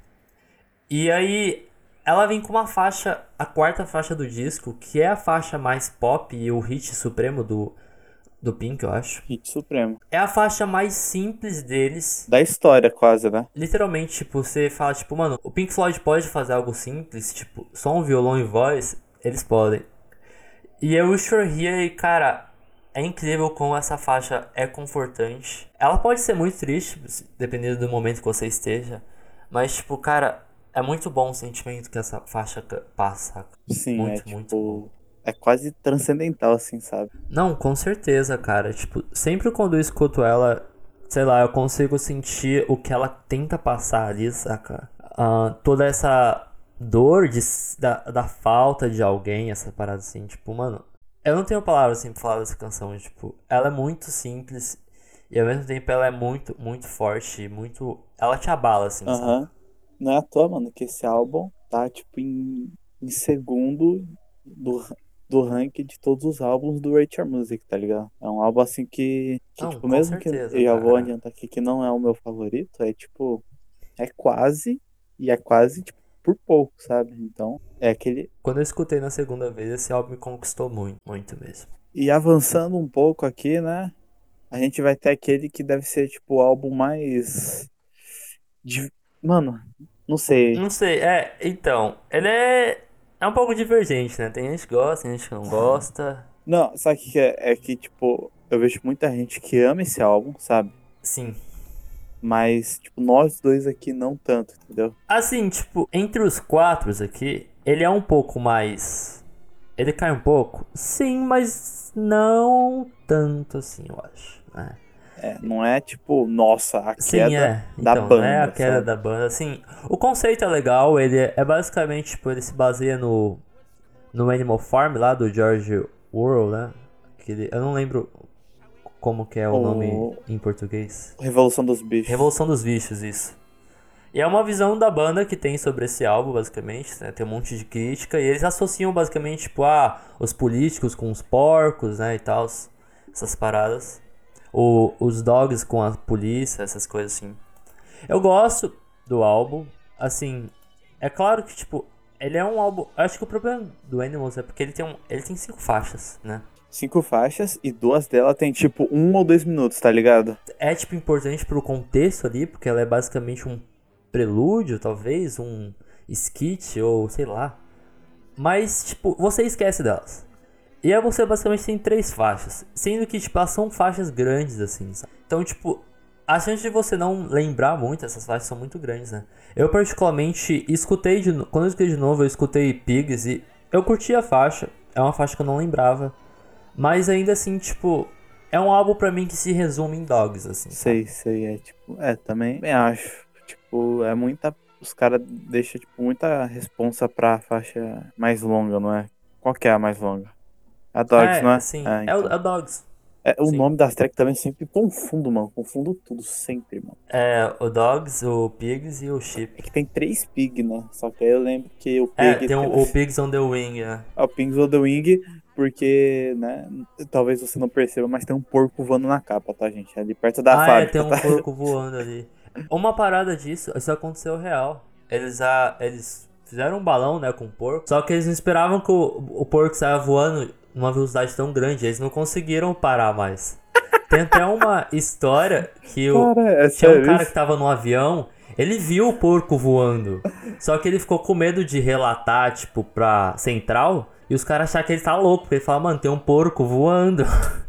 E aí, ela vem com uma faixa, a quarta faixa do disco, que é a faixa mais pop e o hit supremo do, do Pink, eu acho. Hit supremo. É a faixa mais simples deles, Da história, quase, né? literalmente, tipo, você fala, tipo, mano, o Pink Floyd pode fazer algo simples, tipo, só um violão e voz, eles podem. E Wish You're Here, e, cara, é incrível como essa faixa é confortante. Ela pode ser muito triste, dependendo do momento que você esteja, mas, tipo, cara, é muito bom o sentimento que essa faixa passa. Sim, Muito, é muito tipo. É quase transcendental, assim, sabe? Não, com certeza, cara. Tipo, sempre quando eu escuto ela, sei lá, eu consigo sentir o que ela tenta passar ali, saca? Ah, toda essa dor de, da, da falta de alguém, essa parada assim, tipo, mano. Eu não tenho palavras assim pra falar dessa canção, tipo, ela é muito simples e ao mesmo tempo ela é muito, muito forte, muito. Ela te abala, assim, sabe? Aham. Não é à toa, mano, que esse álbum tá, tipo, em, em segundo do, do ranking de todos os álbuns do Your Music, tá ligado? É um álbum assim que, que Não, tipo, mesmo certeza, que eu já vou adiantar aqui que não é o meu favorito, é tipo, é quase, e é quase, tipo, por pouco, sabe? Então, é aquele. Quando eu escutei na segunda vez, esse álbum me conquistou muito, muito mesmo. E avançando um pouco aqui, né? A gente vai ter aquele que deve ser, tipo, o álbum mais. de- Mano, não sei. Não sei, é, então, ele é, é um pouco divergente, né? Tem gente que gosta, tem gente que não gosta. Não, sabe o que é? É que, tipo, eu vejo muita gente que ama esse álbum, sabe? Sim. Mas, tipo, nós dois aqui não tanto, entendeu? Assim, tipo, entre os quatro aqui, ele é um pouco mais. Ele cai um pouco? Sim, mas não tanto assim, eu acho. né? É, não é tipo, nossa, a Sim, queda é. da Então, banda. é a queda sabe? da banda. Assim, o conceito é legal, ele é, é basicamente, tipo, ele se baseia no. No Animal Farm lá do George Orwell, né? Que ele- eu não lembro como que é o O- nome em português. Revolução dos Bichos. Revolução dos Bichos, isso. E é uma visão da banda que tem sobre esse álbum, basicamente, né? Tem um monte de crítica e eles associam basicamente, tipo, ah, os políticos com os porcos, né, e tal, essas paradas. O, os dogs com a polícia, essas coisas assim. Eu gosto do álbum, assim, é claro que, tipo, ele é um álbum... Acho que o problema do Animals é porque ele tem, um, ele tem cinco faixas, né? Cinco faixas e duas delas tem tipo um ou dois minutos, tá ligado? é tipo importante pro contexto ali, porque ela é basicamente um prelúdio, talvez, um skit ou sei lá. Mas tipo, você esquece delas. E aí você basicamente tem três faixas, sendo que tipo, elas são faixas grandes assim, sabe? Então, tipo, a chance de você não lembrar muito essas faixas são muito grandes, né? Eu particularmente escutei de quando eu escutei de novo, eu escutei Pigs e eu curti a faixa. É uma faixa que eu não lembrava, mas ainda assim, tipo, é um álbum pra mim que se resume em Dogs, assim. sabe? Sei, sei, é tipo, é, também bem acho. Tipo, é muita. Os caras deixam, tipo, muita responsa pra faixa mais longa, não é? Qual que é a mais longa? A Dogs, é, não é? Sim, É, é, o, então. é o Dogs. É, o sim. nome das tracks também sempre confundo, mano. Confundo tudo, sempre, mano. É o Dogs, o Pigs e o Sheep. É que tem três Pig, né? Só que aí eu lembro que o É, Pig. tem o, o Pigs on the Wing, né? É o Pigs on the Wing, porque, né? Talvez você não perceba, mas tem um porco voando na capa, tá, gente? Ali perto da ah, é, fábrica. tem um tá? (laughs) porco voando ali. Uma parada disso, isso aconteceu real. Eles, ah, eles fizeram um balão, né, com o porco. Só que eles não esperavam que o, o porco saia voando numa velocidade tão grande. Eles não conseguiram parar mais. Tem até uma história que o, Cara, é Tinha um sério cara que tava no avião, ele viu o porco voando. Só que ele ficou com medo de relatar, tipo, pra central. E os caras acharam que ele tá louco. Porque ele fala, mano, tem um porco voando. (laughs)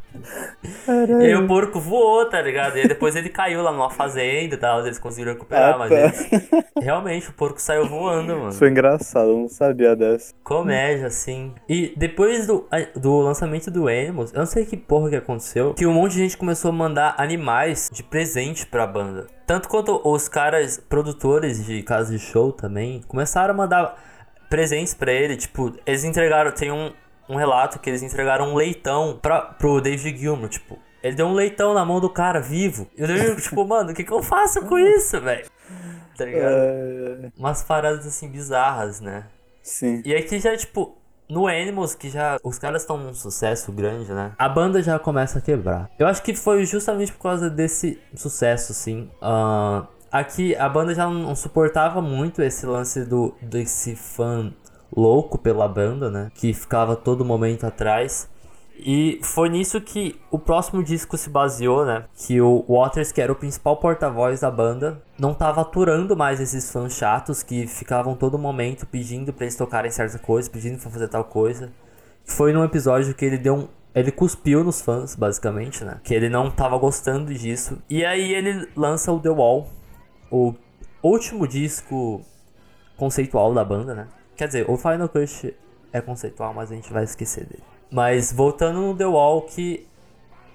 E aí o porco voou, tá ligado? E aí depois ele caiu lá numa fazenda e tal, eles conseguiram recuperar, Ah, mas tá. eles... realmente o porco saiu voando, mano. Foi engraçado, eu não sabia dessa. Comédia, assim. E depois do, do lançamento do Animals, eu não sei que porra que aconteceu, que um monte de gente começou a mandar animais de presente pra banda. Tanto quanto os caras produtores de casa de show também começaram a mandar presentes pra ele. Tipo, eles entregaram. Tem um, um relato que eles entregaram um leitão pra, pro David Gilmour. Tipo, ele deu um leitão na mão do cara vivo. E o David, tipo, (laughs) mano, o que, que eu faço com isso, velho? Tá ligado? É, Umas paradas assim bizarras, né? sim. E aqui já, tipo, no Animals, que já os caras estão num sucesso grande, né? A banda já começa a quebrar. Eu acho que foi justamente por causa desse sucesso, assim. Ah, aqui a banda já não suportava muito esse lance do desse fã louco pela banda, né? Que ficava todo momento atrás. E foi nisso que o próximo disco se baseou, né? Que o Waters, que era o principal porta-voz da banda, não tava aturando mais esses fãs chatos que ficavam todo momento pedindo pra eles tocarem certa coisa, pedindo pra fazer tal coisa. Foi num episódio que ele deu um. Ele cuspiu nos fãs, basicamente, né? Que ele não tava gostando disso. E aí ele lança o The Wall, o último disco conceitual da banda, né? Quer dizer, o Final Cut é conceitual, mas a gente vai esquecer dele. Mas voltando no The Wall, que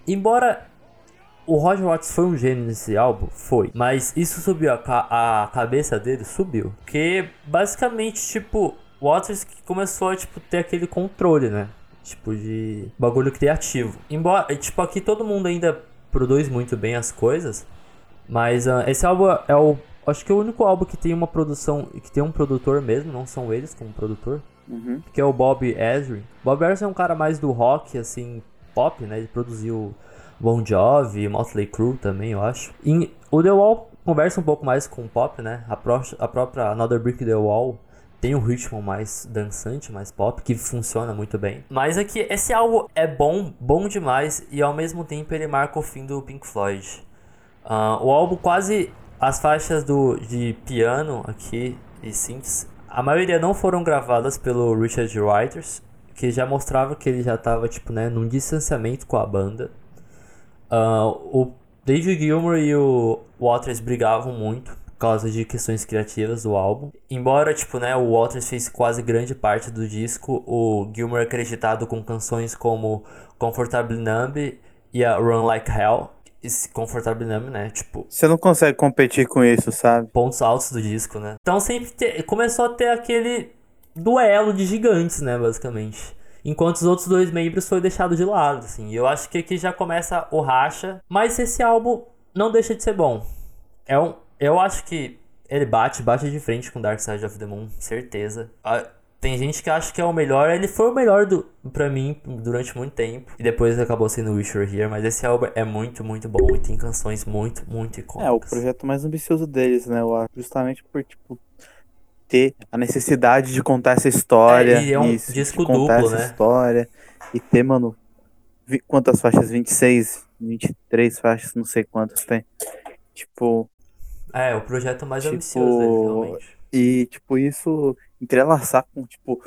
embora o Roger Waters foi um gênio nesse álbum, foi. Mas isso subiu a, ca- a cabeça dele, subiu. Porque basicamente, tipo, Waters que começou a tipo, ter aquele controle, né? Tipo, de bagulho criativo. Embora, e, tipo, aqui todo mundo ainda produz muito bem as coisas. Mas ah, esse álbum é o. Acho que é o único álbum que tem uma produção. que tem um produtor mesmo, não são eles como produtor. Uhum. Que é o Bob Ezrin. Bob Ezrin é um cara mais do rock, assim, pop, né? Ele produziu Bon Jovi, Motley Crue também, eu acho. E o The Wall conversa um pouco mais com pop, né? A, pró a própria Another Brick The Wall tem um ritmo mais dançante, mais pop, que funciona muito bem. Mas aqui, esse álbum é bom, bom demais, e ao mesmo tempo ele marca o fim do Pink Floyd. Ah, o álbum quase. As faixas do, de piano aqui e synths, a maioria não foram gravadas pelo Richard Writers, que já mostrava que ele já tava, tipo, né, num distanciamento com a banda. Ah, o David Gilmour e o Waters brigavam muito por causa de questões criativas do álbum. Embora, tipo, né, o Waters fez quase grande parte do disco, o Gilmour é acreditado com canções como Comfortably Numb e a Run Like Hell. Esse Comfortably Numb, né, tipo, Você não consegue competir com isso, sabe? pontos altos do disco, né? Então sempre te- começou a ter aquele duelo de gigantes, né, basicamente. Enquanto os outros dois membros foi deixado de lado, assim. E eu acho que aqui já começa o racha, mas esse álbum não deixa de ser bom. É um, eu acho que ele bate, bate de frente com Dark Side of the Moon, certeza. Tem gente que acha que é o melhor, ele foi o melhor do, pra mim durante muito tempo. E depois acabou sendo Wish You Were Here, mas esse álbum é muito, muito bom e tem canções muito, muito icônicas. É, o projeto mais ambicioso deles, né? Eu acho. Justamente por, tipo, ter a necessidade de contar essa história. É, e é um isso, disco contar duplo, essa né? história. E ter, mano, vi- quantas faixas? 26, 23 faixas, não sei quantas tem. Tipo, É, o projeto mais Tipo, ambicioso realmente. e, tipo, isso entrelaçar com, tipo,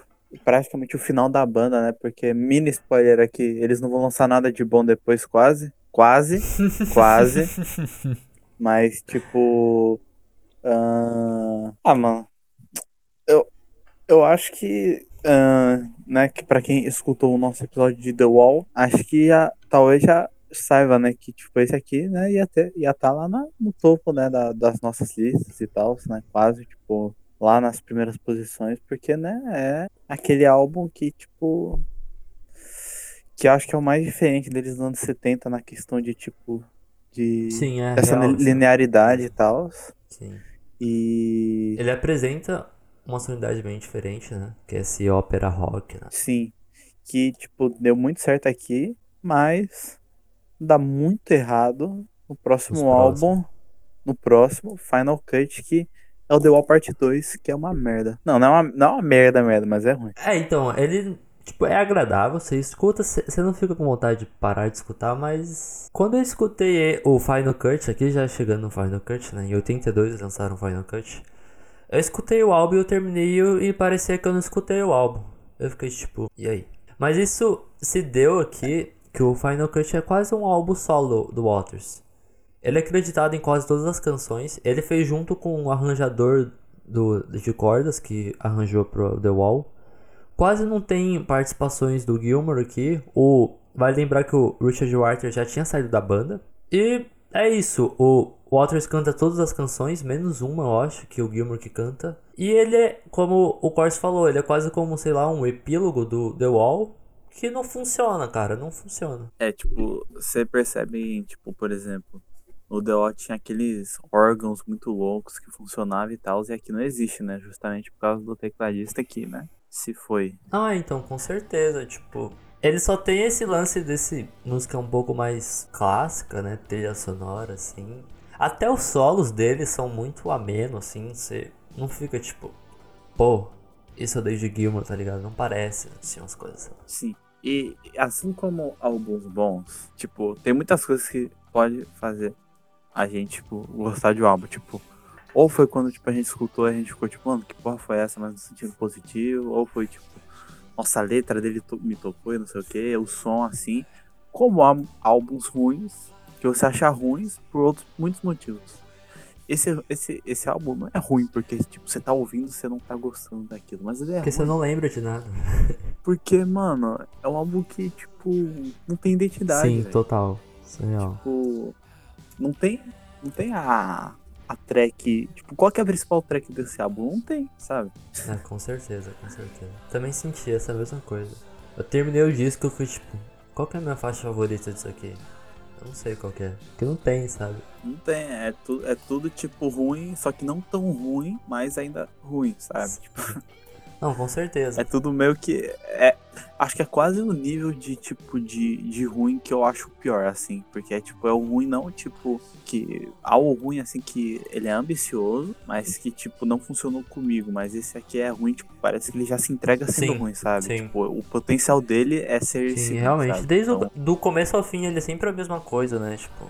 praticamente o final da banda, né? Porque, mini spoiler aqui, eles não vão lançar nada de bom depois, quase. Quase. (laughs) quase. Mas, tipo. ah, Ah, mano. Eu, eu acho que. ah, né, que pra quem escutou o nosso episódio de The Wall, acho que já, talvez já saiba, né, que tipo, esse aqui, né, ia ter, ia estar lá na- no topo, né, da- das nossas listas e tal, né, quase, tipo, lá nas primeiras posições, porque, né, é aquele álbum que, tipo, que eu acho que é o mais diferente deles dos anos 70 na questão de, tipo, de Sim, é. essa real, linearidade e tal, Sim. e... Ele apresenta uma sonoridade bem diferente, né? Que é esse ópera rock, né? Sim, que tipo deu muito certo aqui, mas dá muito errado no próximo Nos álbum, no próximo Final Cut que é o The Wall Part 2, que é uma merda. Não, não é uma, não é uma merda, merda, mas é ruim. É, então, ele. Tipo, é agradável, você escuta, você não fica com vontade de parar de escutar, mas. Quando eu escutei o Final Cut, aqui já chegando no Final Cut, né? Em 82 eles lançaram o Final Cut. Eu escutei o álbum e eu terminei e parecia que eu não escutei o álbum. Eu fiquei tipo, e aí? Mas isso se deu aqui, que o Final Cut é quase um álbum solo do Waters. Ele é acreditado em quase todas as canções. Ele fez junto com o arranjador do, de cordas que arranjou pro The Wall. Quase não tem participações do Gilmour aqui. O, vale lembrar que o Richard Waters já tinha saído da banda. E é isso. O Waters canta todas as canções, menos uma, eu acho, que o Gilmour que canta. E ele é, como o Corse falou, ele é quase como, sei lá, um epílogo do The Wall. Que não funciona, cara, não funciona. É, tipo, você percebe, tipo, por exemplo, no The Wall tinha aqueles órgãos muito loucos que funcionavam e tal, e aqui não existe, né? Justamente por causa do tecladista aqui, né? Se foi. Ah, então, com certeza, tipo. Ele só tem esse lance desse música um pouco mais clássica, né? Trilha sonora, assim. Até os solos dele são muito ameno, assim. Você não fica tipo, pô, isso é David Gilmour, tá ligado? Não parece, assim, umas coisas. Sim. E assim como alguns bons, tipo, tem muitas coisas que pode fazer a gente, tipo, gostar de um álbum, tipo, ou foi quando tipo, a gente escutou e a gente ficou tipo, mano, que porra foi essa, mas no sentido positivo, ou foi tipo, nossa, a letra dele to me tocou e não sei o que, o som assim, como há álbuns ruins, que você acha ruins por outros muitos motivos. Esse, esse, esse álbum não é ruim porque tipo, você tá ouvindo você não tá gostando daquilo, mas ele é Porque ruim você não lembra de nada. (laughs) porque, mano, é um álbum que, tipo, não tem identidade. Sim, velho. total. É. Tipo, não tem, não tem a, a track. Tipo, qual que é a principal track desse álbum? Não tem, sabe? É, com certeza, com certeza. Também senti essa mesma coisa. Eu terminei o disco e eu fui tipo, qual que é a minha faixa favorita disso aqui? Eu não sei qual que é. Porque não tem, sabe? Não tem, é, tu, é tudo tipo ruim, só que não tão ruim, mas ainda ruim, sabe? Tipo, (laughs) Não, com certeza. é tudo meio que. É, acho que é quase no nível de tipo de, de ruim que eu acho pior, assim. Porque é tipo, é o ruim não, tipo, que. Algo ruim assim que ele é ambicioso, mas que, tipo, não funcionou comigo. Mas esse aqui é ruim, tipo, parece que ele já se entrega sendo Sim, ruim, sabe? sim. Tipo, o potencial dele é ser esse. Sim, ruim, realmente. sabe? Desde Então, o do começo ao fim ele é sempre a mesma coisa, né? Tipo,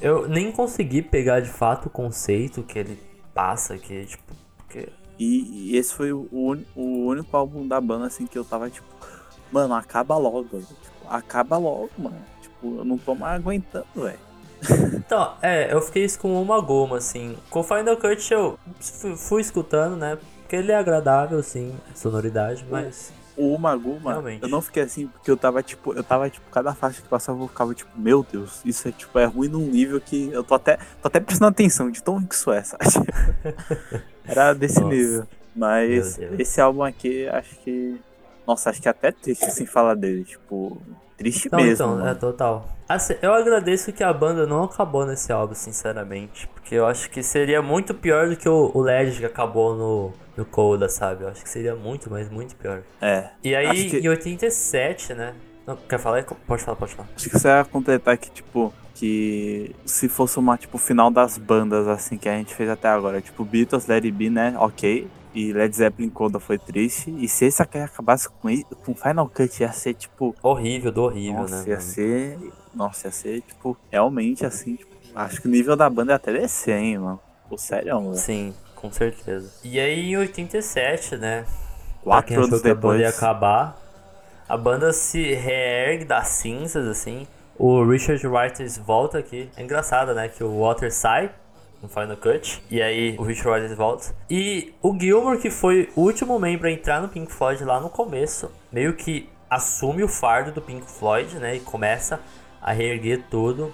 eu nem consegui pegar de fato o conceito que ele passa, que tipo, porque E, e esse foi o, o único álbum da banda, assim, que eu tava, tipo, mano, acaba logo, velho. Tipo, acaba logo, mano. Tipo, eu não tô mais aguentando, velho. Então, é, eu fiquei isso com uma goma, assim. Com o Final Cut eu fui, fui escutando, né? Porque ele é agradável, sim, sonoridade, mas. O Umaguma, Realmente. eu não fiquei assim, porque eu tava, tipo, eu tava, tipo, cada faixa que passava eu ficava, tipo, meu Deus, isso é, tipo, é ruim num nível que eu tô até, tô até prestando atenção de tão ruim que isso é, sabe? (laughs) Era desse Nossa. nível. Mas esse álbum aqui, acho que. Nossa, acho que é até triste assim falar dele. Tipo, triste Não, mesmo. então, é mano. total. Assim, eu agradeço que a banda não acabou nesse álbum, sinceramente. Porque eu acho que seria muito pior do que o, o LED que acabou no, no Coda, sabe? Eu acho que seria muito, mas muito pior. É. E aí, que- em 87, né? Não, quer falar? Pode falar, pode falar. Acho que você ia completar que, tipo, que se fosse uma, tipo, final das bandas, assim, que a gente fez até agora. Tipo, Beatles, Let It Be, né? Ok. E Led Zeppelin Coda foi triste. E se esse aqui acabasse com, com Final Cut, ia ser, tipo, Horrível, do horrível, Nossa, né? ia ser. Nossa, ia ser, tipo, realmente assim, tipo, acho que o nível da banda é até descer, hein, mano. Pô, sério, velho. Sim, com certeza. E aí, em 87, né? Quatro anos ia depois. acabar, a banda se reergue das cinzas, assim. O Richard Writers volta aqui. É engraçado, né? Que o Water sai no Final Cut. E aí o Richard Writers volta. E o Gilmour, que foi o último membro a entrar no Pink Floyd lá no começo, meio que assume o fardo do Pink Floyd, né? E começa a reerguer tudo.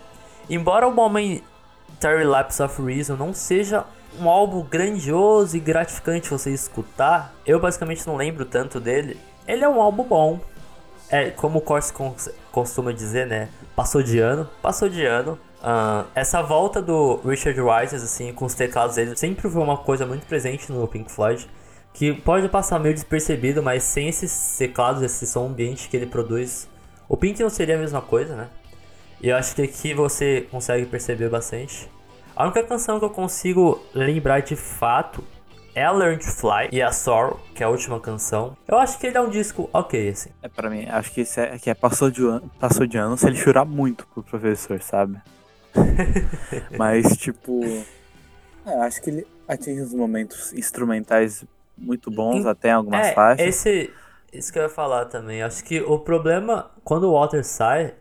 Embora o Momentary Lapse of Reason não seja um álbum grandioso e gratificante você escutar, eu basicamente não lembro tanto dele. Ele é um álbum bom. É, como o Corse costuma dizer, né? Passou de ano, passou de ano. Ah, essa volta do Richard Wright, assim, com os teclados dele, sempre foi uma coisa muito presente no Pink Floyd. Que pode passar meio despercebido, mas sem esses teclados, esse som ambiente que ele produz, o Pink não seria a mesma coisa, né? E eu acho que aqui você consegue perceber bastante. A única canção que eu consigo lembrar de fato é a Learn to Fly e a Sorrow, que é a última canção. Eu acho que ele é um disco ok, assim. É pra mim, acho que esse é, que é passou de ano, passou de ano se ele chorar muito pro professor, sabe? (laughs) Mas, tipo. é, acho que ele atinge os momentos instrumentais muito bons, Em- até em algumas é, faixas. esse. Isso que eu ia falar também. Acho que o problema, quando o Walter sai,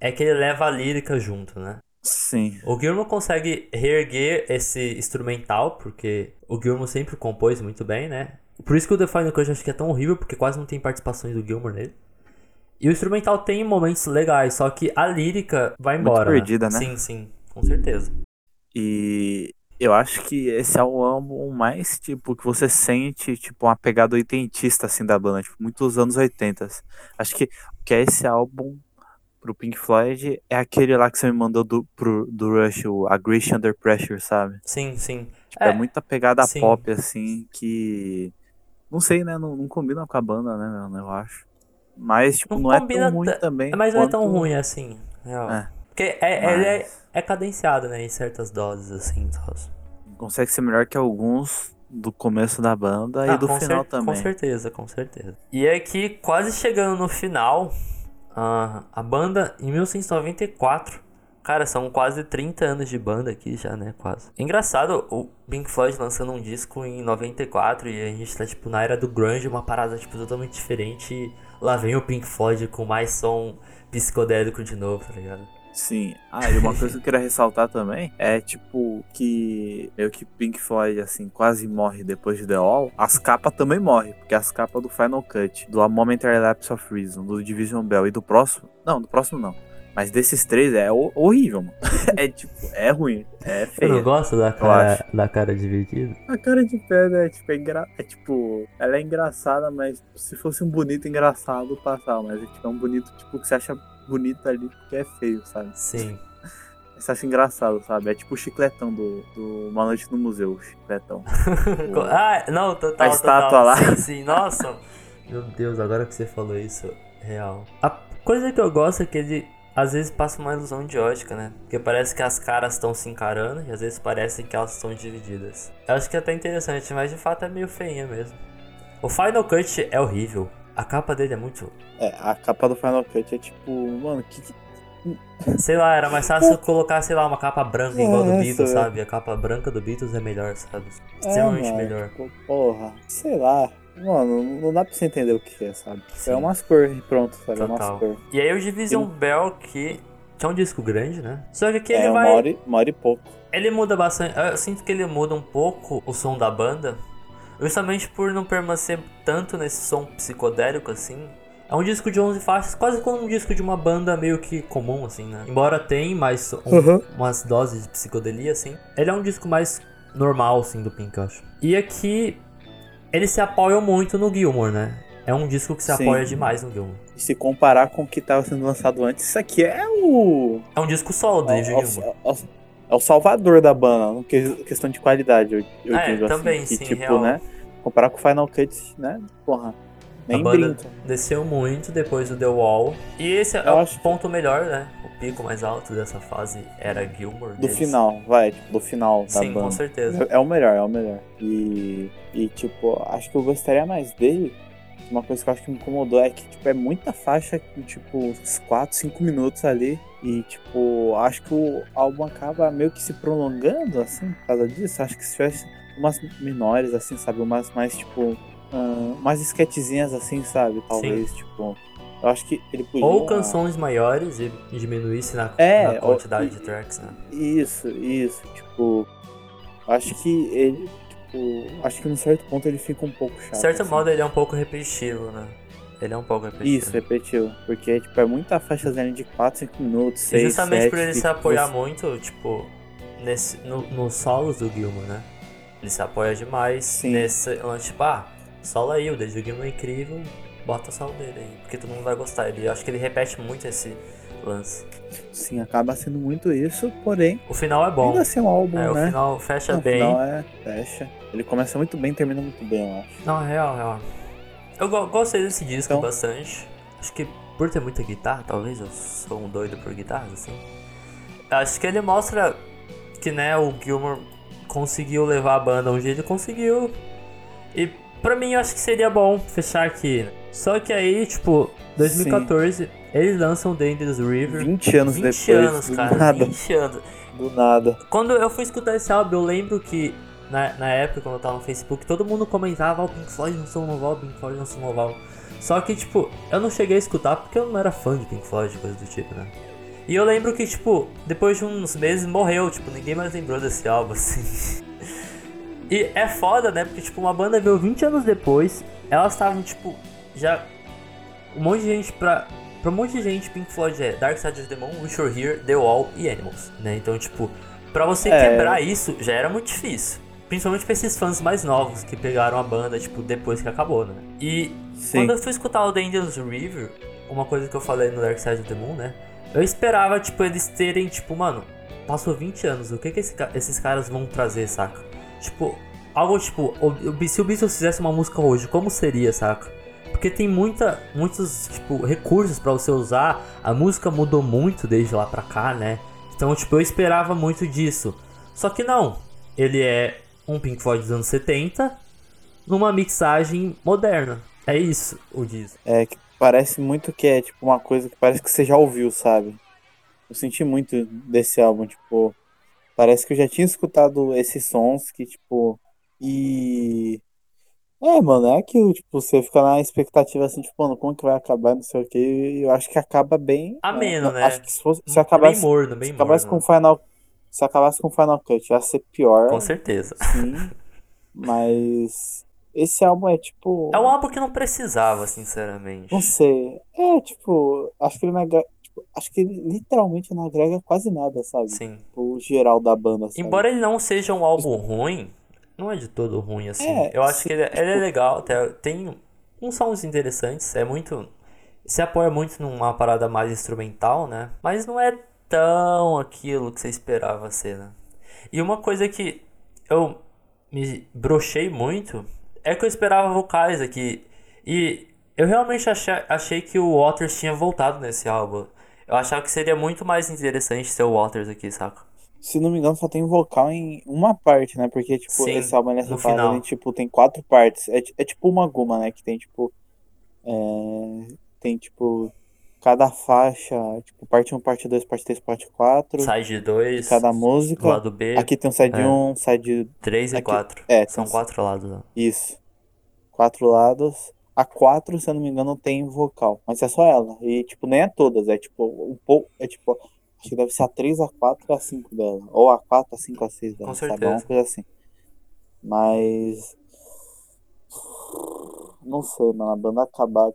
é que ele leva a lírica junto, né? Sim. O Gilmour consegue reerguer esse instrumental, porque o Gilmour sempre compôs muito bem, né? Por isso que o The Final Cut acho que é tão horrível, porque quase não tem participações do Gilmour nele. E o instrumental tem momentos legais, só que a lírica vai Muito embora. perdida, né? Sim, sim, com certeza. E eu acho que esse é o álbum mais, tipo, que você sente, tipo, uma pegada oitentista, assim, da banda, tipo, muitos anos 80. Acho que o que é esse álbum pro Pink Floyd é aquele lá que você me mandou do, pro, do Rush, o Aggression Under Pressure, sabe? Sim, sim. Tipo, é, É, muita pegada sim. pop, assim, que... Não sei, né? Não, não combina com a banda, né, mano? Eu acho. Mas, tipo, Não não, é tão ruim ta- também. Mas não é tão quanto- ruim assim, real. É. Porque é, ele é, Mas- é cadenciado, né, em certas doses, assim. Consegue ser melhor que alguns do começo da banda e Ah, do com final também. Com certeza, com certeza. E aqui, quase chegando no final, a banda em 1994. Cara, são quase 30 anos de banda aqui já, né? Quase. Engraçado, o Pink Floyd lançando um disco em 94 e a gente tá, tipo, na era do grunge, uma parada, tipo, totalmente diferente. E lá vem o Pink Floyd com mais som psicodélico de novo, tá ligado? Sim. Ah, e uma coisa que eu queria ressaltar também é, tipo, que meio que Pink Floyd, assim, quase morre depois de The All. As capas também morrem, porque as capas do Final Cut, do A Momentary Lapse of Reason, do Division Bell e do próximo... Não, do próximo não. Mas desses três é ho- horrível, mano. (laughs) é, tipo, é ruim. É Eu não feio. gosto da cara, da cara dividida. A cara de pedra é, tipo, é, engra... é tipo... Ela é engraçada, mas se fosse um bonito engraçado, passava. Mas é, tipo, é um bonito, tipo, que você acha bonito ali porque é feio, sabe? Sim. (laughs) Você acha engraçado, sabe? É tipo o chicletão do, do Uma Noite no Museu, o chicletão. (laughs) O- ah, não, total, A estátua total. lá. Sim, sim, nossa. Meu Deus, agora que você falou isso, real. A coisa que eu gosto é que ele às vezes passa uma ilusão de ótica, né? Porque parece que as caras estão se encarando e às vezes parece que elas estão divididas. Eu acho que é até interessante, mas de fato é meio feinha mesmo. O Final Cut é horrível. A capa dele é muito. É, a capa do Final Cut é tipo, mano, que. Sei lá, era mais fácil (laughs) colocar, sei lá, uma capa branca igual do Nossa, Beatles, velho. sabe? A capa branca do Beatles é melhor, sabe? Extremamente é, melhor. tipo, Porra, sei lá. Mano, não dá pra você entender o que é, sabe? Sim. É umas cores e pronto, sabe? É Total. umas cores. E aí o Division Bell, que, que é um disco grande, né? Só que aqui É, ele uma vai. hora, e, uma hora e pouco. Ele muda bastante. Eu sinto que ele muda um pouco o som da banda. Justamente por não permanecer tanto nesse som psicodélico assim. É um disco de 11 faixas, quase como um disco de uma banda meio que comum, assim, né? Embora tenha mais um- Uhum. umas doses de psicodelia, assim. Ele é um disco mais normal, assim, do Pink, eu acho. E aqui, eles se apoiam muito no Gilmore, né? É um disco que se Sim. apoia demais no Gilmore. E se comparar com o que tava sendo lançado antes, isso aqui é o. É um disco solo do É, David é o- Gilmour. É o- é salvador da banda, questão de qualidade, eu, eu É, digo também, assim. sim, que, tipo, real. né? Comparar com o Final Cut, né? Porra. Nem a banda brinca. desceu muito depois do The Wall. E esse é Eu o acho que- ponto melhor, né? O pico mais alto dessa fase era Gilmore. Do deles. final, vai, tipo, do final da Sim, banda. com certeza. É o melhor, é o melhor. E, e, tipo, acho que eu gostaria mais dele. Uma coisa que eu acho que me incomodou é que, tipo, é muita faixa tipo, uns 4, 5 minutos ali. E, tipo, acho que o álbum acaba meio que se prolongando, assim, por causa disso. Acho que se tivesse umas menores, assim, sabe? Umas mais, tipo, ah, umas esquetezinhas, assim, sabe? Talvez, tipo. Eu acho que ele podia. Ou canções maiores e diminuísse na, É, na ou- quantidade de tracks, né? Isso, isso, tipo. Acho que ele, tipo. Acho que num certo ponto ele fica um pouco chato. De certo assim. modo, ele é um pouco repetitivo, né? Ele é um pouco repetitivo. Isso, repetiu. Porque, tipo, é muita faixazinha de 4, 5 minutos, E 6, justamente 7, por ele que, se apoiar você- muito, tipo, nesse, no, nos solos do Gilmour, né? Ele se apoia demais Sim. nesse lance, tipo, ah, solo aí, o David Gilmour é incrível, bota o solo dele aí, porque todo mundo vai gostar. Ele, eu acho que ele repete muito esse lance. Sim, acaba sendo muito isso, porém, O final é bom. ainda assim é um álbum, É, o né? final fecha Não, o bem. final é. Fecha. Ele começa muito bem, termina muito bem, eu acho. Não, é real, real. Eu go- gostei desse disco Então- bastante. Acho que por ter muita guitarra, talvez eu sou um doido por guitarras, assim. Acho que ele mostra que, né, o Gilmour conseguiu levar a banda onde ele conseguiu. E pra mim eu acho que seria bom fechar aqui. Só que aí, tipo, 2014, eles lançam Dangerous River. 20 anos 20 depois, anos, do cara. nada. 20 anos. Do nada. Quando eu fui escutar esse álbum, eu lembro que na, na época, quando eu tava no Facebook, todo mundo comentava: "Ah, o Pink Floyd lançou um novo álbum, Pink Floyd lançou um novo álbum. Só que, tipo, eu não cheguei a escutar porque eu não era fã de Pink Floyd, coisa do tipo, né? E eu lembro que, tipo, depois de uns meses morreu, tipo, ninguém mais lembrou desse álbum, (laughs) assim. E é foda, né? Porque, tipo, uma banda veio 20 anos depois, elas estavam, tipo, já. Um monte de gente pra. Pra um monte de gente, Pink Floyd é Dark Side of the Moon, Wish You're Here, The Wall e Animals, né? Então, tipo, pra você É. quebrar isso já era muito difícil. Principalmente pra esses fãs mais novos que pegaram a banda, tipo, depois que acabou, né? E Sim. quando eu fui escutar o The Angels River, uma coisa que eu falei no Dark Side of the Moon, né? Eu esperava, tipo, eles terem, tipo, mano, passou 20 anos, o que que esse esses caras vão trazer, saca? Tipo, algo tipo, se o Beatles fizesse uma música hoje, como seria, saca? Porque tem muita, muitos, tipo, recursos pra você usar, a música mudou muito desde lá pra cá, né? Então, tipo, eu esperava muito disso. Só que não, ele é um Pink Floyd dos anos 70, numa mixagem moderna. É isso o disco. É que parece muito que é tipo uma coisa que parece que você já ouviu, sabe? Eu senti muito desse álbum, tipo, parece que eu já tinha escutado esses sons que, tipo, e é, mano, é aquilo, tipo, você fica na expectativa assim, tipo, mano, como que vai acabar, não sei o que, e eu acho que acaba bem. Ameno, é, né? Acho que se, fosse, se bem acabasse, morno, bem se acabasse morno. com Final. Se acabasse com Final Cut, ia ser pior, Com certeza. sim. Mas esse álbum é tipo. É um álbum que não precisava, sinceramente. Não sei. É, tipo, acho que ele não agrega. Tipo, acho que ele literalmente não agrega quase nada, sabe? Sim. Tipo, o geral da banda, sabe? Embora ele não seja um álbum ruim, não é de todo ruim assim. É, Eu acho sim, que ele, ele é legal, até tem uns sons interessantes, é muito. Se apoia muito numa parada mais instrumental, né? Mas não é tão aquilo que você esperava ser, né? E uma coisa que eu me brochei muito é que eu esperava vocais aqui. E eu realmente achei, achei que o Waters tinha voltado nesse álbum. Eu achava que seria muito mais interessante ter o Waters aqui, saca? Se não me engano, só tem vocal em uma parte, né? Porque, tipo, Sim, esse álbum é separado final. em, tipo, tem quatro partes. É, é tipo uma guma, né? Que tem, tipo. é, Tem, tipo. Cada faixa, tipo, parte 1, parte 2, parte 3, parte 4. Side 2, Cada música. lado B, Aqui tem um side É. 1, side 3 e aqui- 4. é, São tem- quatro lados. ó. Isso. Quatro lados. A quatro, se eu não me engano, tem vocal. Mas é só ela. E, tipo, nem é todas. É tipo, um pouco. É tipo. Acho que deve ser a 3, a 4 e a 5 dela. Ou a 4, a 5, a 6 dela. Com sabe? certeza. Uma coisa assim. Mas. Não sei, mano. A banda acabar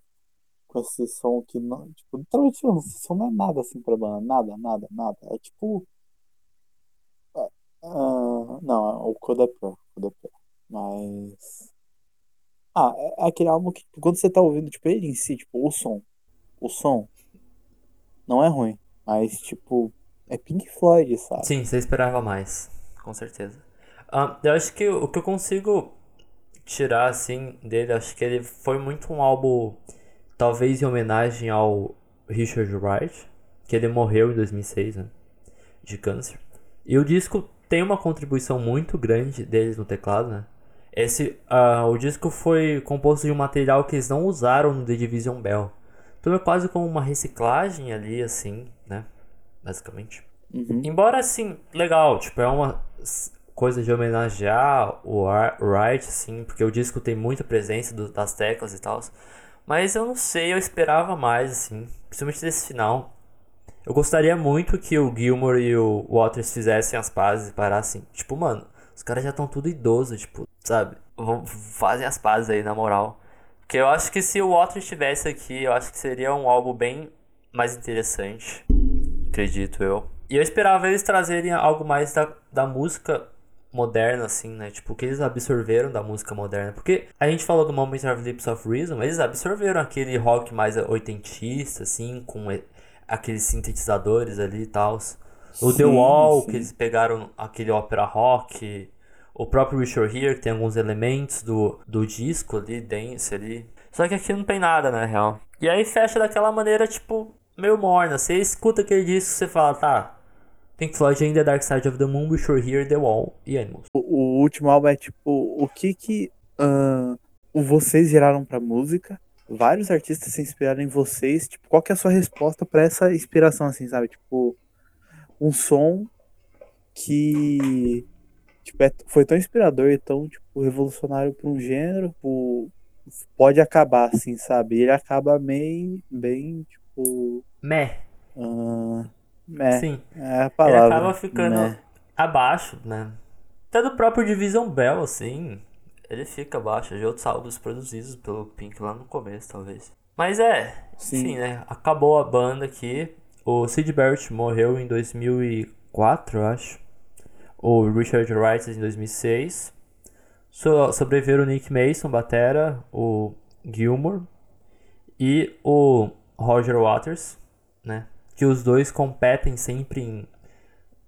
com esse som que não. Tipo, literalmente esse som não é nada assim pra banda. Nada, nada, nada. É tipo. ah, ah, não, é. O Coda é pior. Mas. Ah, é aquele álbum que tipo, quando você tá ouvindo, tipo, ele em si, tipo, o som. O som não é ruim. Mas, tipo, é Pink Floyd, sabe? Sim, você esperava mais. Com certeza. Ah, eu acho que o que eu consigo tirar, assim, dele, acho que ele foi muito um álbum, talvez em homenagem ao Richard Wright, que ele morreu em 2006, né? De câncer. E o disco tem uma contribuição muito grande deles no teclado, né? Esse, ah, o disco foi composto de um material que eles não usaram no The Division Bell. Então é quase como uma reciclagem ali, assim, né? Basicamente. Uhum. Embora, assim, legal, tipo, é uma coisa de homenagear o Wright, assim, porque o disco tem muita presença do- das teclas e tal. Mas eu não sei, eu esperava mais, assim, principalmente desse final. Eu gostaria muito que o Gilmore e o Waters fizessem as pazes e parassem. Tipo, mano, os caras já estão tudo idoso, tipo, sabe? Vão, fazem as pazes aí, na moral. Porque eu acho que se o Waters estivesse aqui, eu acho que seria um álbum bem mais interessante. Acredito eu. E eu esperava eles trazerem algo mais da, da música moderna, assim, né? Tipo, o que eles absorveram da música moderna. Porque a gente falou do Moment of Lips of Reason, mas eles absorveram aquele rock mais oitentista, assim, com aqueles sintetizadores ali e tal. O The Sim, Wall, sim. que eles pegaram aquele ópera rock. O próprio Wish You're Here, que tem alguns elementos do, do disco ali, dance ali. Só que aqui não tem nada, na real. E aí fecha daquela maneira, tipo, meio morna. Você escuta aquele disco e você fala, tá. Pink Floyd ainda é Dark Side of the Moon, Wish You're Here, The Wall e Animals. O, o último álbum é tipo, o que que o vocês geraram pra música? Vários artistas se inspiraram em vocês. Tipo, qual que é a sua resposta pra essa inspiração, assim, sabe? Tipo, um som que tipo, é- foi tão inspirador e tão tipo, revolucionário pra um gênero, pode acabar, assim, sabe? Ele acaba meio, bem, tipo. Meh. ahn, É, Sim. é a palavra. ele acaba ficando né? abaixo, né? Até do próprio Division Bell, assim, ele fica abaixo de outros álbuns produzidos pelo Pink lá no começo, talvez. Mas é, Sim. enfim, né? Acabou a banda aqui. O Sid Barrett morreu em 2004, eu acho. O Richard Wright em 2006. So, sobreviveram o Nick Mason, batera, o Gilmore e o Roger Waters, né? Que os dois competem sempre em,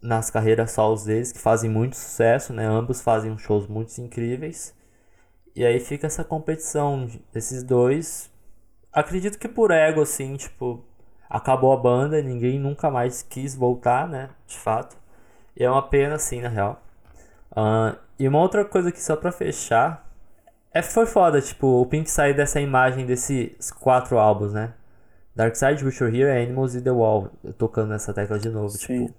nas carreiras solos deles, que fazem muito sucesso, né? Ambos fazem shows muito incríveis. E aí fica essa competição desses dois. Acredito que por ego, assim, tipo, acabou a banda, ninguém nunca mais quis voltar, né? De fato. E é uma pena, assim, na real. Ah, e uma outra coisa que só pra fechar. É, foi foda, tipo, o Pink sair dessa imagem desses quatro álbuns, né? Dark Side, Wish You're Here, Animals e The Wall. Tocando nessa tecla de novo, Sim. tipo.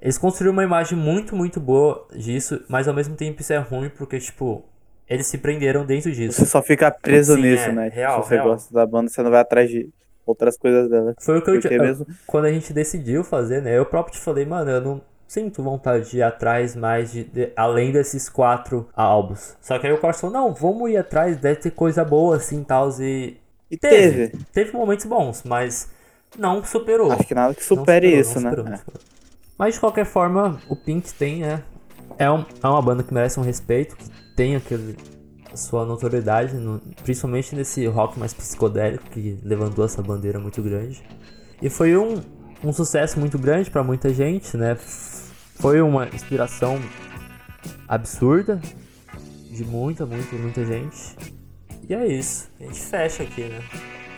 Eles construíram uma imagem muito, muito boa disso, mas ao mesmo tempo isso é ruim porque, tipo, eles se prenderam dentro disso. Você só fica preso Sim, nisso, é, né? real, Se você real. gosta da banda, você não vai atrás de outras coisas dela. Foi o que eu, Porque eu- mesmo- Quando a gente decidiu fazer, né? Eu próprio te falei, mano, eu não sinto vontade de ir atrás mais de, de- além desses quatro álbuns. Só que aí o falou, não, vamos ir atrás, deve ter coisa boa assim tal. E E teve. teve. Teve momentos bons, mas não superou. Acho que nada que supere superou, isso, né? superou, É. superou. Mas de qualquer forma, o Pink tem, né? É, um- é uma banda que merece um respeito, que tem aquele, sua notoriedade, no- principalmente nesse rock mais psicodélico que levantou essa bandeira muito grande. E foi um, um sucesso muito grande pra muita gente, né? Foi uma inspiração absurda de muita, muita, muita gente. E é isso. A gente fecha aqui, né?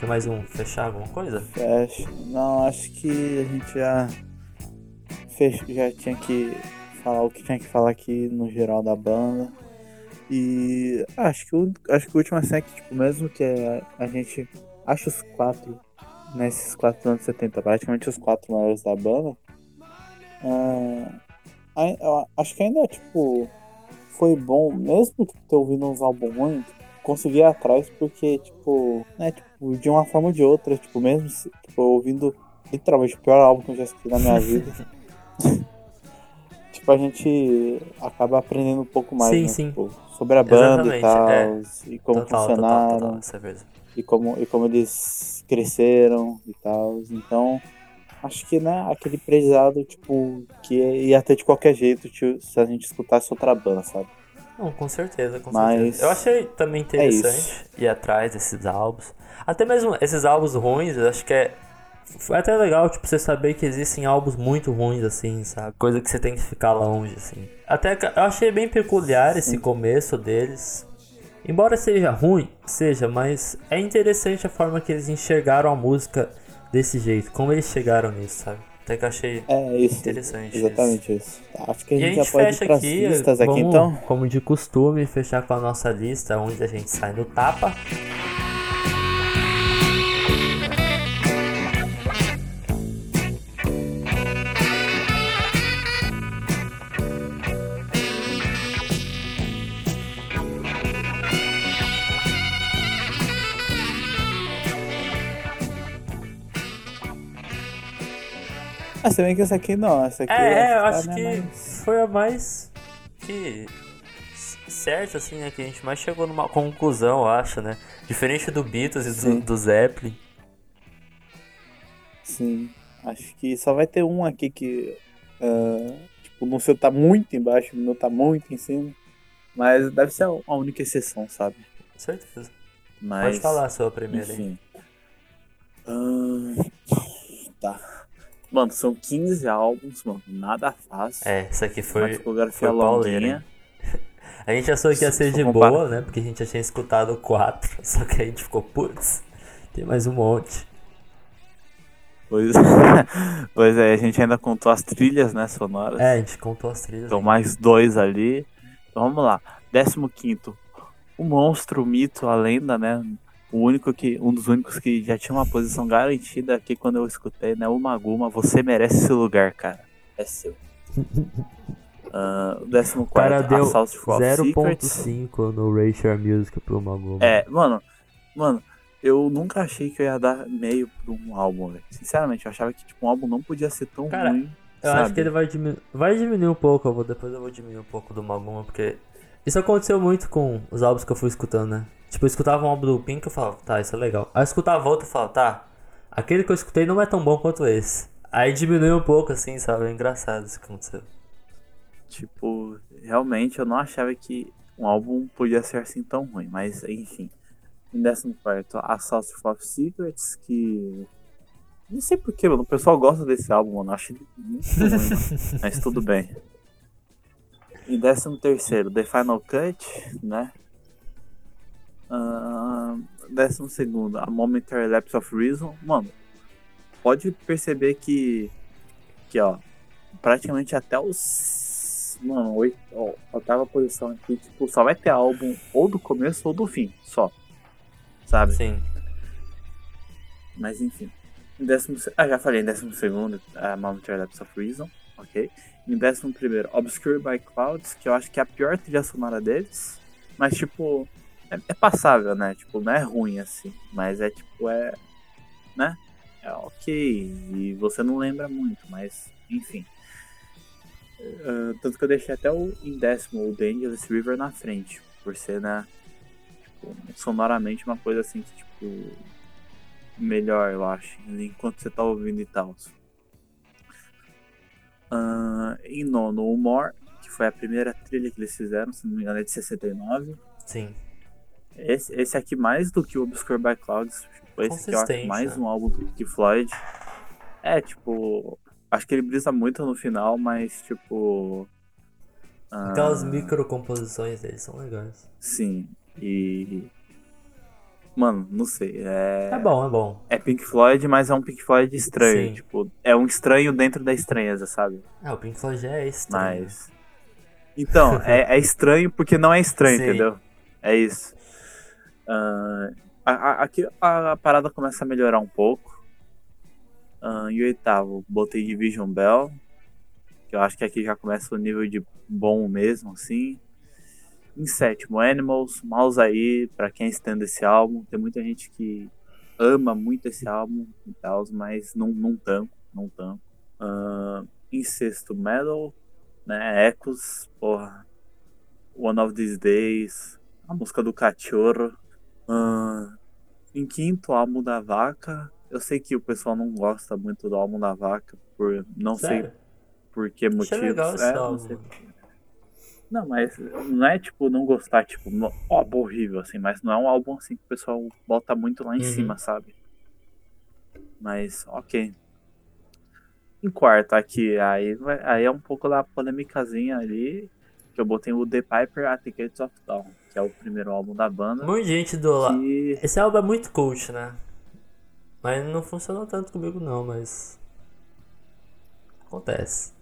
Tem mais um fechar alguma coisa? Fecha. Não, acho que a gente já fech... já tinha que falar o que tinha que falar aqui no geral da banda. E acho que o, acho que o último assim é que, tipo, mesmo que a, gente acha os quatro, nesses quatro anos 70, praticamente os quatro maiores da banda, ah, acho que ainda, tipo, foi bom, mesmo que ter ouvido uns álbuns ruins, conseguir ir atrás, porque, tipo, né, tipo, de uma forma ou de outra, tipo, mesmo se, tipo, ouvindo literalmente o pior álbum que eu já escutei na minha (laughs) vida. tipo, a gente acaba aprendendo um pouco mais, Sim, né, sim. tipo, sobre a banda Exatamente, e tal, é. e como total, funcionaram, total, total, essa é e como, e como eles cresceram e tal. Então, acho que, né, aquele prezado, tipo, que ia ter de qualquer jeito tipo, se a gente escutasse outra banda, sabe? Não, com certeza, com Mas certeza. Eu achei também interessante isso. ir atrás desses álbuns. Até mesmo esses álbuns ruins, eu acho que é. Foi até legal, tipo, você saber que existem álbuns muito ruins, assim, sabe? Coisa que você tem que ficar longe, assim. Até eu achei bem peculiar esse começo deles. Embora seja ruim, seja, mas é interessante a forma que eles enxergaram a música desse jeito. Como eles chegaram nisso, sabe? Até que eu achei É isso. interessante. Exatamente isso. Tá, Acho que a E a gente, gente já pode ir aqui, listas aqui, vamos, então. como de costume, fechar com a nossa lista, onde a gente sai no tapa. Ah, se bem que essa aqui não, essa aqui É, eu tá, acho né, que mas- foi a mais que certa, assim, né? Que a gente mais chegou numa conclusão, eu acho, né? Diferente do Beatles e Sim. do, do Zeppelin. Sim. Acho que só vai ter um aqui que. ah, tipo, no seu tá muito embaixo, no meu tá muito em cima. Mas deve ser a única exceção, sabe? Com certeza. Mas, Pode falar a sua primeira aí. Enfim. Ahn, tá. Mano, são 15 álbuns, mano. Nada fácil. É, essa aqui Uma foi. discografia foi longuinha. (laughs) A gente achou que ia ser Se de comparar- boa, né? Porque a gente já tinha escutado quatro. (laughs) Só que a gente ficou, putz, tem mais um monte. Pois, (laughs) pois é, a gente ainda contou as trilhas, né, sonoras. É, a gente contou as trilhas. Então mais dois ali. Então vamos lá. 15 O monstro, o mito, a lenda, né? O único que. Um dos únicos que já tinha uma posição garantida aqui quando eu escutei, né? O Maguma, você merece esse lugar, cara. É seu. (laughs) Ah, o 14 O cara deu Assault for Secrets. 0.5 no Ratio Music pro Maguma. É, mano, mano, eu nunca achei que eu ia dar meio pra um álbum, velho. Sinceramente, eu achava que tipo, um álbum não podia ser tão Cara, ruim. Eu sabe? acho que ele vai diminuir. Vai diminuir um pouco, eu vou, depois eu vou diminuir um pouco do Maguma, porque. Isso aconteceu muito com os álbuns que eu fui escutando, né? Tipo, eu escutava um álbum do Pink e eu falava, tá, isso é legal. Aí eu escutava outro e falava, tá, aquele que eu escutei não é tão bom quanto esse. Aí diminuiu um pouco, assim, sabe? É engraçado isso que aconteceu. Tipo, realmente eu não achava que um álbum podia ser assim tão ruim, mas enfim. Em décimo quarto, Assault of Secrets, que. Não sei porquê, mano. O pessoal gosta desse álbum, mano. Acho ele muito ruim. Mas tudo bem. Em décimo terceiro, The Final Cut, né? Ahn, décimo segundo, A Momentary Lapse of Reason. Mano, pode perceber que. Que, ó. Praticamente até os. Mano, oito, ó, oitava posição aqui, tipo, só vai ter álbum ou do começo ou do fim, só. Sabe? Sim. Mas enfim. Em décimo, ah, já falei, em décimo segundo, a Momentary Lapse of Reason, ok? Em décimo primeiro, Obscured by Clouds, que eu acho que é a pior trilha sonora deles. Mas, tipo, é, é passável, né? Tipo, não é ruim assim. Mas é, tipo, é... Né? É ok. E você não lembra muito, mas, enfim. Ah, tanto que eu deixei até o, em décimo o Angeles River na frente. Por ser, né? Tipo, sonoramente uma coisa assim que, tipo melhor, eu acho, enquanto você tá ouvindo e tal. Ah, em nono, o More, que foi a primeira trilha que eles fizeram, se não me engano, é de 69. Sim. Esse, esse aqui, mais do que o Obscure by Clouds, tipo, esse aqui eu acho Consistente, mais um álbum do que Floyd. É, tipo, acho que ele brisa muito no final, mas, tipo. ah, Aquelas micro composições dele são legais. Sim, e. Mano, não sei. É... É bom, é bom. É Pink Floyd, mas é um Pink Floyd estranho. Sim. Tipo, é um estranho dentro da estranheza, sabe? É, o Pink Floyd é estranho. Mas. Então, é, é estranho porque não é estranho, Sim. entendeu? É isso. Ah, a- a- aqui a, parada começa a melhorar um pouco. Ah, em oitavo, botei Division Bell. Que eu acho que aqui já começa o nível de bom mesmo, assim. Em sétimo, Animals, Mouse aí, pra quem estende esse álbum. Tem muita gente que ama muito esse álbum e tal, mas não, não tanto, não tanto. Ah, em sexto, Metal, né? Echoes, porra. One of These Days, a música do Cachorro. Ah, em quinto, álbum da Vaca. Eu sei que o pessoal não gosta muito do álbum da Vaca, por não sei Sério? por que Achei motivos. legal esse É, não álbum. sei não, mas não é tipo não gostar, tipo, álbum horrível, assim, mas não é um álbum assim que o pessoal bota muito lá em Uhum. cima, sabe? Mas, ok. Em quarto aqui, aí, vai- aí é um pouco da polêmicazinha ali, que eu botei o The Piper at the Gates of Dawn, que é o primeiro álbum da banda. Muita gente do lá. Que, Esse álbum é muito cult, né? Mas não funcionou tanto comigo não, mas. Acontece.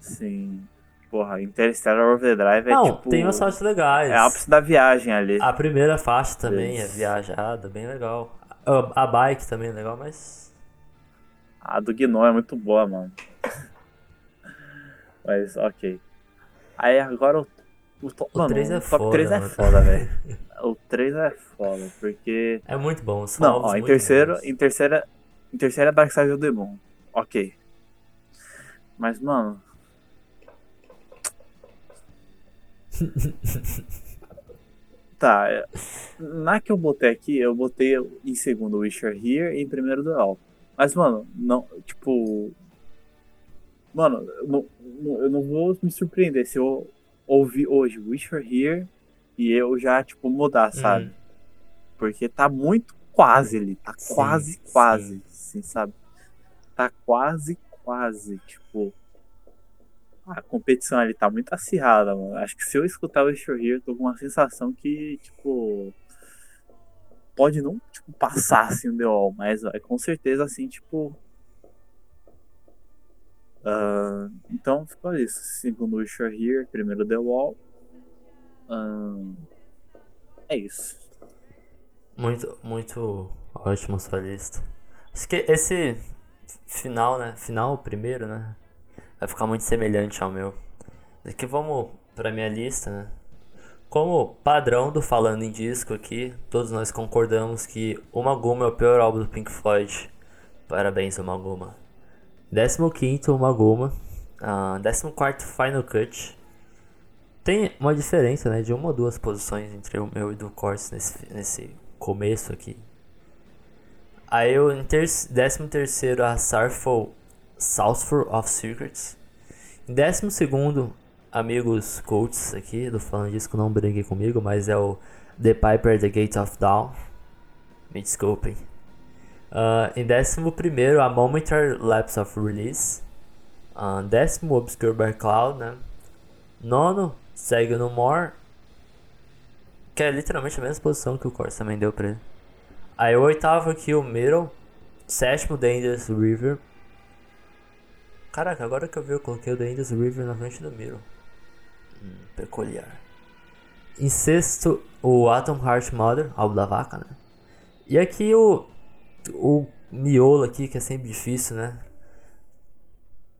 sim, porra, Interstellar Overdrive é não, tipo... tem umas faixas legais. É ápice da viagem ali. A primeira faixa também é Isso. viajada, bem legal. A, a bike também é legal, mas. A do Gnome é muito boa, mano. (laughs) Mas, ok. Aí agora o, o, to- O mano, três é o top foda, 3 é foda, velho. O 3 é foda, porque. É muito bom. Não, ó, em terceiro, bons. em terceira. Em terceira é Dark Side of the Moon. Ok. Mas, mano. (laughs) tá. é- Na que eu botei aqui, eu botei em segundo Wish You're Here e em primeiro All. Mas, mano, não. Tipo. Mano, eu não- eu não vou me surpreender se eu ouvir hoje Wish You're Here e eu já, tipo, mudar, sabe? Hum. Porque tá muito quase ali. Tá Sim, quase, sim. quase. Assim, sabe? Tá quase, quase. Tipo. A competição ali tá muito acirrada, mano. Acho que se eu escutar o Wish You're Here, eu tô com uma sensação que, tipo. Pode não, tipo, passar assim o The Wall, mas vai com certeza assim, tipo. Ah, então ficou isso. Segundo Wish You're Here, primeiro The Wall. Ah, é isso. Muito, muito ótimo sua lista. Acho que esse final, né? Final, primeiro, né? Vai ficar muito semelhante ao meu. Aqui vamos pra minha lista, né? Como padrão do Falando em Disco aqui, todos nós concordamos que Uma Guma é o pior álbum do Pink Floyd. Parabéns, Uma Guma. 15 Uma Guma. Uh, 14 Final Cut. Tem uma diferença né, de uma ou duas posições entre o meu e do Corse nesse, nesse começo aqui. Aí eu em 13 a Sarful Southful of Secrets. Em 12 amigos coaches aqui do Falando Disco não briguem comigo, mas é o The Piper The Gate of Dawn. Me desculpem. Uh, em 11 a Momentary Lapse of Release. Uh, décimo Obscure by Cloud, né? Nono, segue no More. Que é literalmente a mesma posição que o Corsa também deu pra ele. Aí o oitavo aqui, o Middle. Sétimo, Dangerous River. Caraca, agora que eu vi, eu coloquei o Dangerous River na frente do Middle. Hum, peculiar. Em sexto, o Atom Heart Mother, álbum da vaca, né? E aqui o, o miolo aqui, que é sempre difícil, né?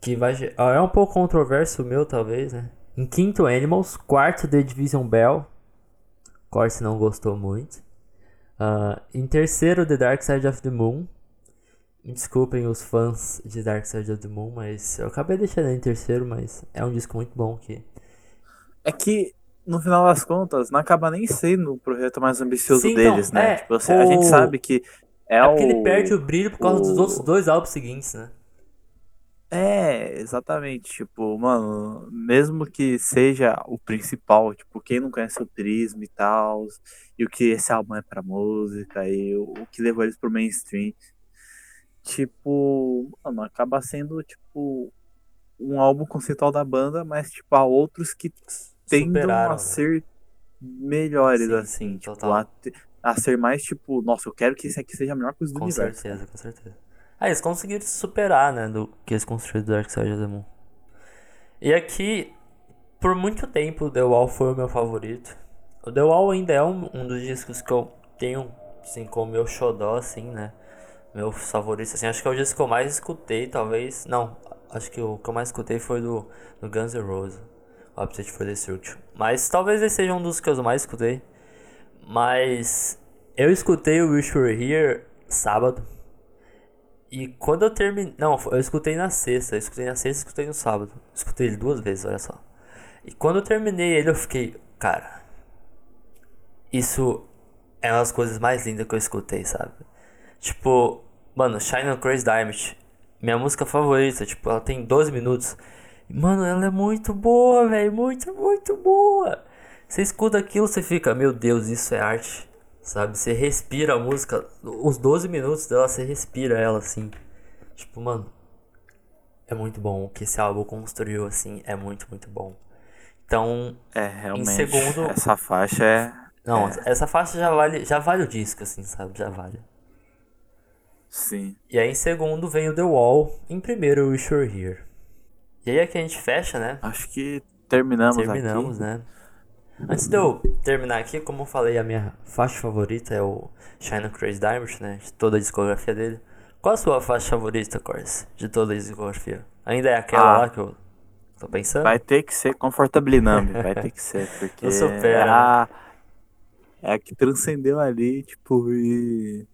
Que vai, é um pouco controverso o meu, talvez, né? Em quinto, Animals. Quarto, The Division Bell. Corse não gostou muito. Uh, em terceiro, The Dark Side of the Moon. Me desculpem os fãs de Dark Side of the Moon, mas eu acabei deixando em terceiro, mas é um disco muito bom que. É que, no final das contas, não acaba nem sendo o projeto mais ambicioso Sim, então, deles, né? é, tipo, você- A gente o- sabe que é, É, o. porque ele perde o brilho por causa dos o- outros dois álbuns seguintes, né? É, exatamente. Tipo, mano, mesmo que seja o principal, tipo, quem não conhece o Prisma e tal, e o que esse álbum é pra música, e o, o que levou eles pro mainstream, tipo, mano, acaba sendo, tipo, um álbum conceitual da banda, mas, tipo, há outros que tendam Superaram, a né? ser melhores, Sim, assim, sim, tipo, total. A, ser mais, tipo, nossa, eu quero que esse aqui seja a melhor coisa do Com universo. certeza, com certeza. Ah, eles conseguiram se superar, né? Do que eles construíram do Dark Side of the Moon. E aqui, por muito tempo, o The Wall foi o meu favorito. O The Wall ainda é um, um dos discos que eu tenho, assim, como meu xodó, assim, né? Meu favorito, assim. Acho que é o disco que eu mais escutei, talvez. Não, acho que o que eu mais escutei foi do, do Guns N' Roses. O Appetite for Destruction. Mas talvez esse seja um dos que eu mais escutei. Mas eu escutei o Wish Were Here sábado. E quando eu terminei. Não, eu escutei na sexta. Eu escutei na sexta e escutei no sábado. Escutei ele duas vezes, olha só. E quando eu terminei ele, eu fiquei. Cara. Isso é uma das coisas mais lindas que eu escutei, sabe? Tipo, mano, Shine on Crazy Diamond. Minha música favorita. Tipo, ela tem 12 minutos. Mano, ela é muito boa, velho. Muito, muito boa. Você escuta aquilo, você fica, meu Deus, isso é arte. Sabe? Você respira a música. Os 12 minutos dela, você respira ela assim. Tipo, mano. É muito bom. O que esse álbum construiu, assim, é muito, muito bom. Então, É, realmente. segundo- Essa faixa é. não, essa faixa já vale, já vale o disco, assim, sabe? Já vale. Sim. E aí, em segundo, vem o The Wall. Em primeiro, o Were Here. E aí, aqui a gente fecha, né? Acho que terminamos, Terminamos, aqui. né? Antes de eu terminar aqui, como eu falei, a minha faixa favorita é o on Crazy Diamond, né? De toda a discografia dele. Qual a sua faixa favorita, Corse? De toda a discografia? Ainda é aquela Ah. lá que eu tô pensando? Vai ter que ser Comfortably Numb, vai ter que ser, (laughs) porque supera, é a, é a que transcendeu ali, tipo, e...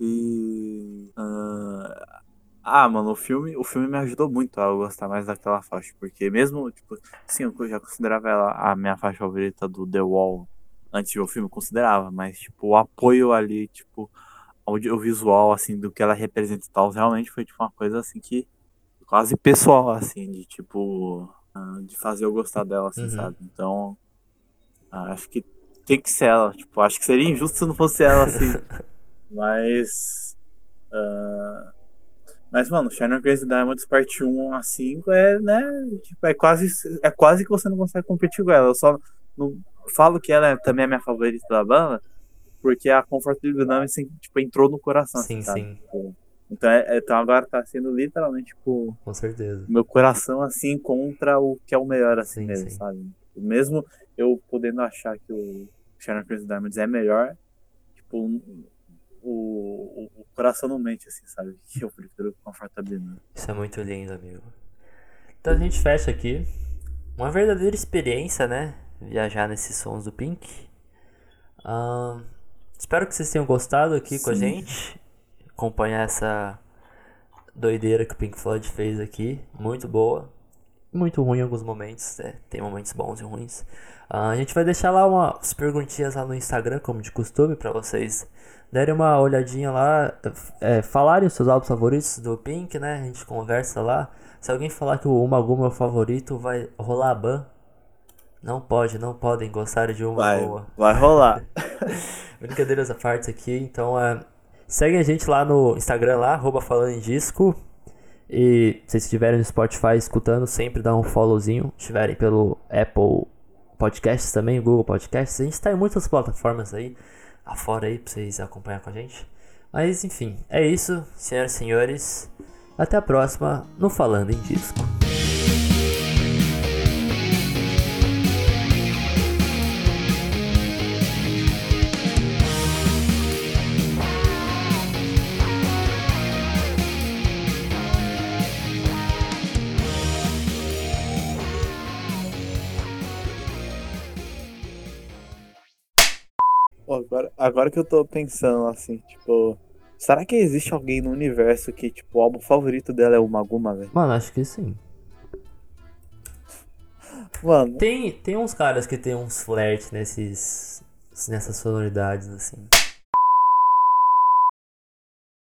E... ah, ah, mano, o filme, o filme me ajudou muito a eu gostar mais daquela faixa, porque mesmo, tipo, sim, eu já considerava ela a minha faixa favorita do The Wall, antes de ver o filme, eu considerava, mas, tipo, o apoio ali, tipo, audiovisual, assim, do que ela representa e tal, realmente foi, tipo, uma coisa, assim, que quase pessoal, assim, de tipo. ah, de fazer eu gostar dela, assim, Uhum. sabe? Então. ah, acho que tem que ser ela. Tipo, acho que seria injusto se não fosse ela, assim. (laughs) mas. ah, mas, mano, Shine on Crazy Diamonds parte 1 a 5 é, né? Tipo, é quase, é quase que você não consegue competir com ela. Eu só não falo que ela é também a minha favorita da banda, porque a Comfortable Numb, assim, tipo, entrou no coração. Sim, assim, sim. Tipo, então, é- então agora tá sendo literalmente, tipo, Com certeza. meu coração assim contra o que é o melhor assim Sim, mesmo, sim. sabe? Mesmo eu podendo achar que o Sharon Crazy Diamonds é melhor, tipo, o, o, o coração não mente assim, sabe? Que eu prefiro Numb. Isso é muito lindo, amigo. Então a gente fecha aqui. Uma verdadeira experiência, né? viajar nesses sons do Pink. Ahn, espero que vocês tenham gostado aqui com a Sim. gente. Acompanhar essa doideira que o Pink Floyd fez aqui. Muito boa. Muito ruim em alguns momentos. né? Tem momentos bons e ruins. Ah, a gente vai deixar lá umas perguntinhas lá no Instagram, como de costume, pra vocês derem uma olhadinha lá. é, falarem os seus álbuns favoritos do Pink, né? A gente conversa lá. Se alguém falar que o Uma Guma é o favorito, vai rolar ban. Não pode, não podem gostar de uma Vai, boa. vai rolar. (laughs) Brincadeiras à parte aqui, então é, segue a gente lá no Instagram lá, arroba falando em disco. E se estiverem no Spotify escutando, sempre dá um followzinho. Estiverem pelo Apple Podcasts também, Google Podcasts, a gente está em muitas plataformas aí, afora aí, pra vocês acompanhar com a gente. Mas enfim, é isso, senhoras e senhores. Até a próxima no Falando em Disco. Agora, que eu tô pensando assim, tipo. Será que existe alguém no universo que, tipo, o álbum favorito dela é o Maguma, velho? Mano, acho que sim. Mano, Tem, tem uns caras que tem uns flerte nesses, nessas sonoridades assim.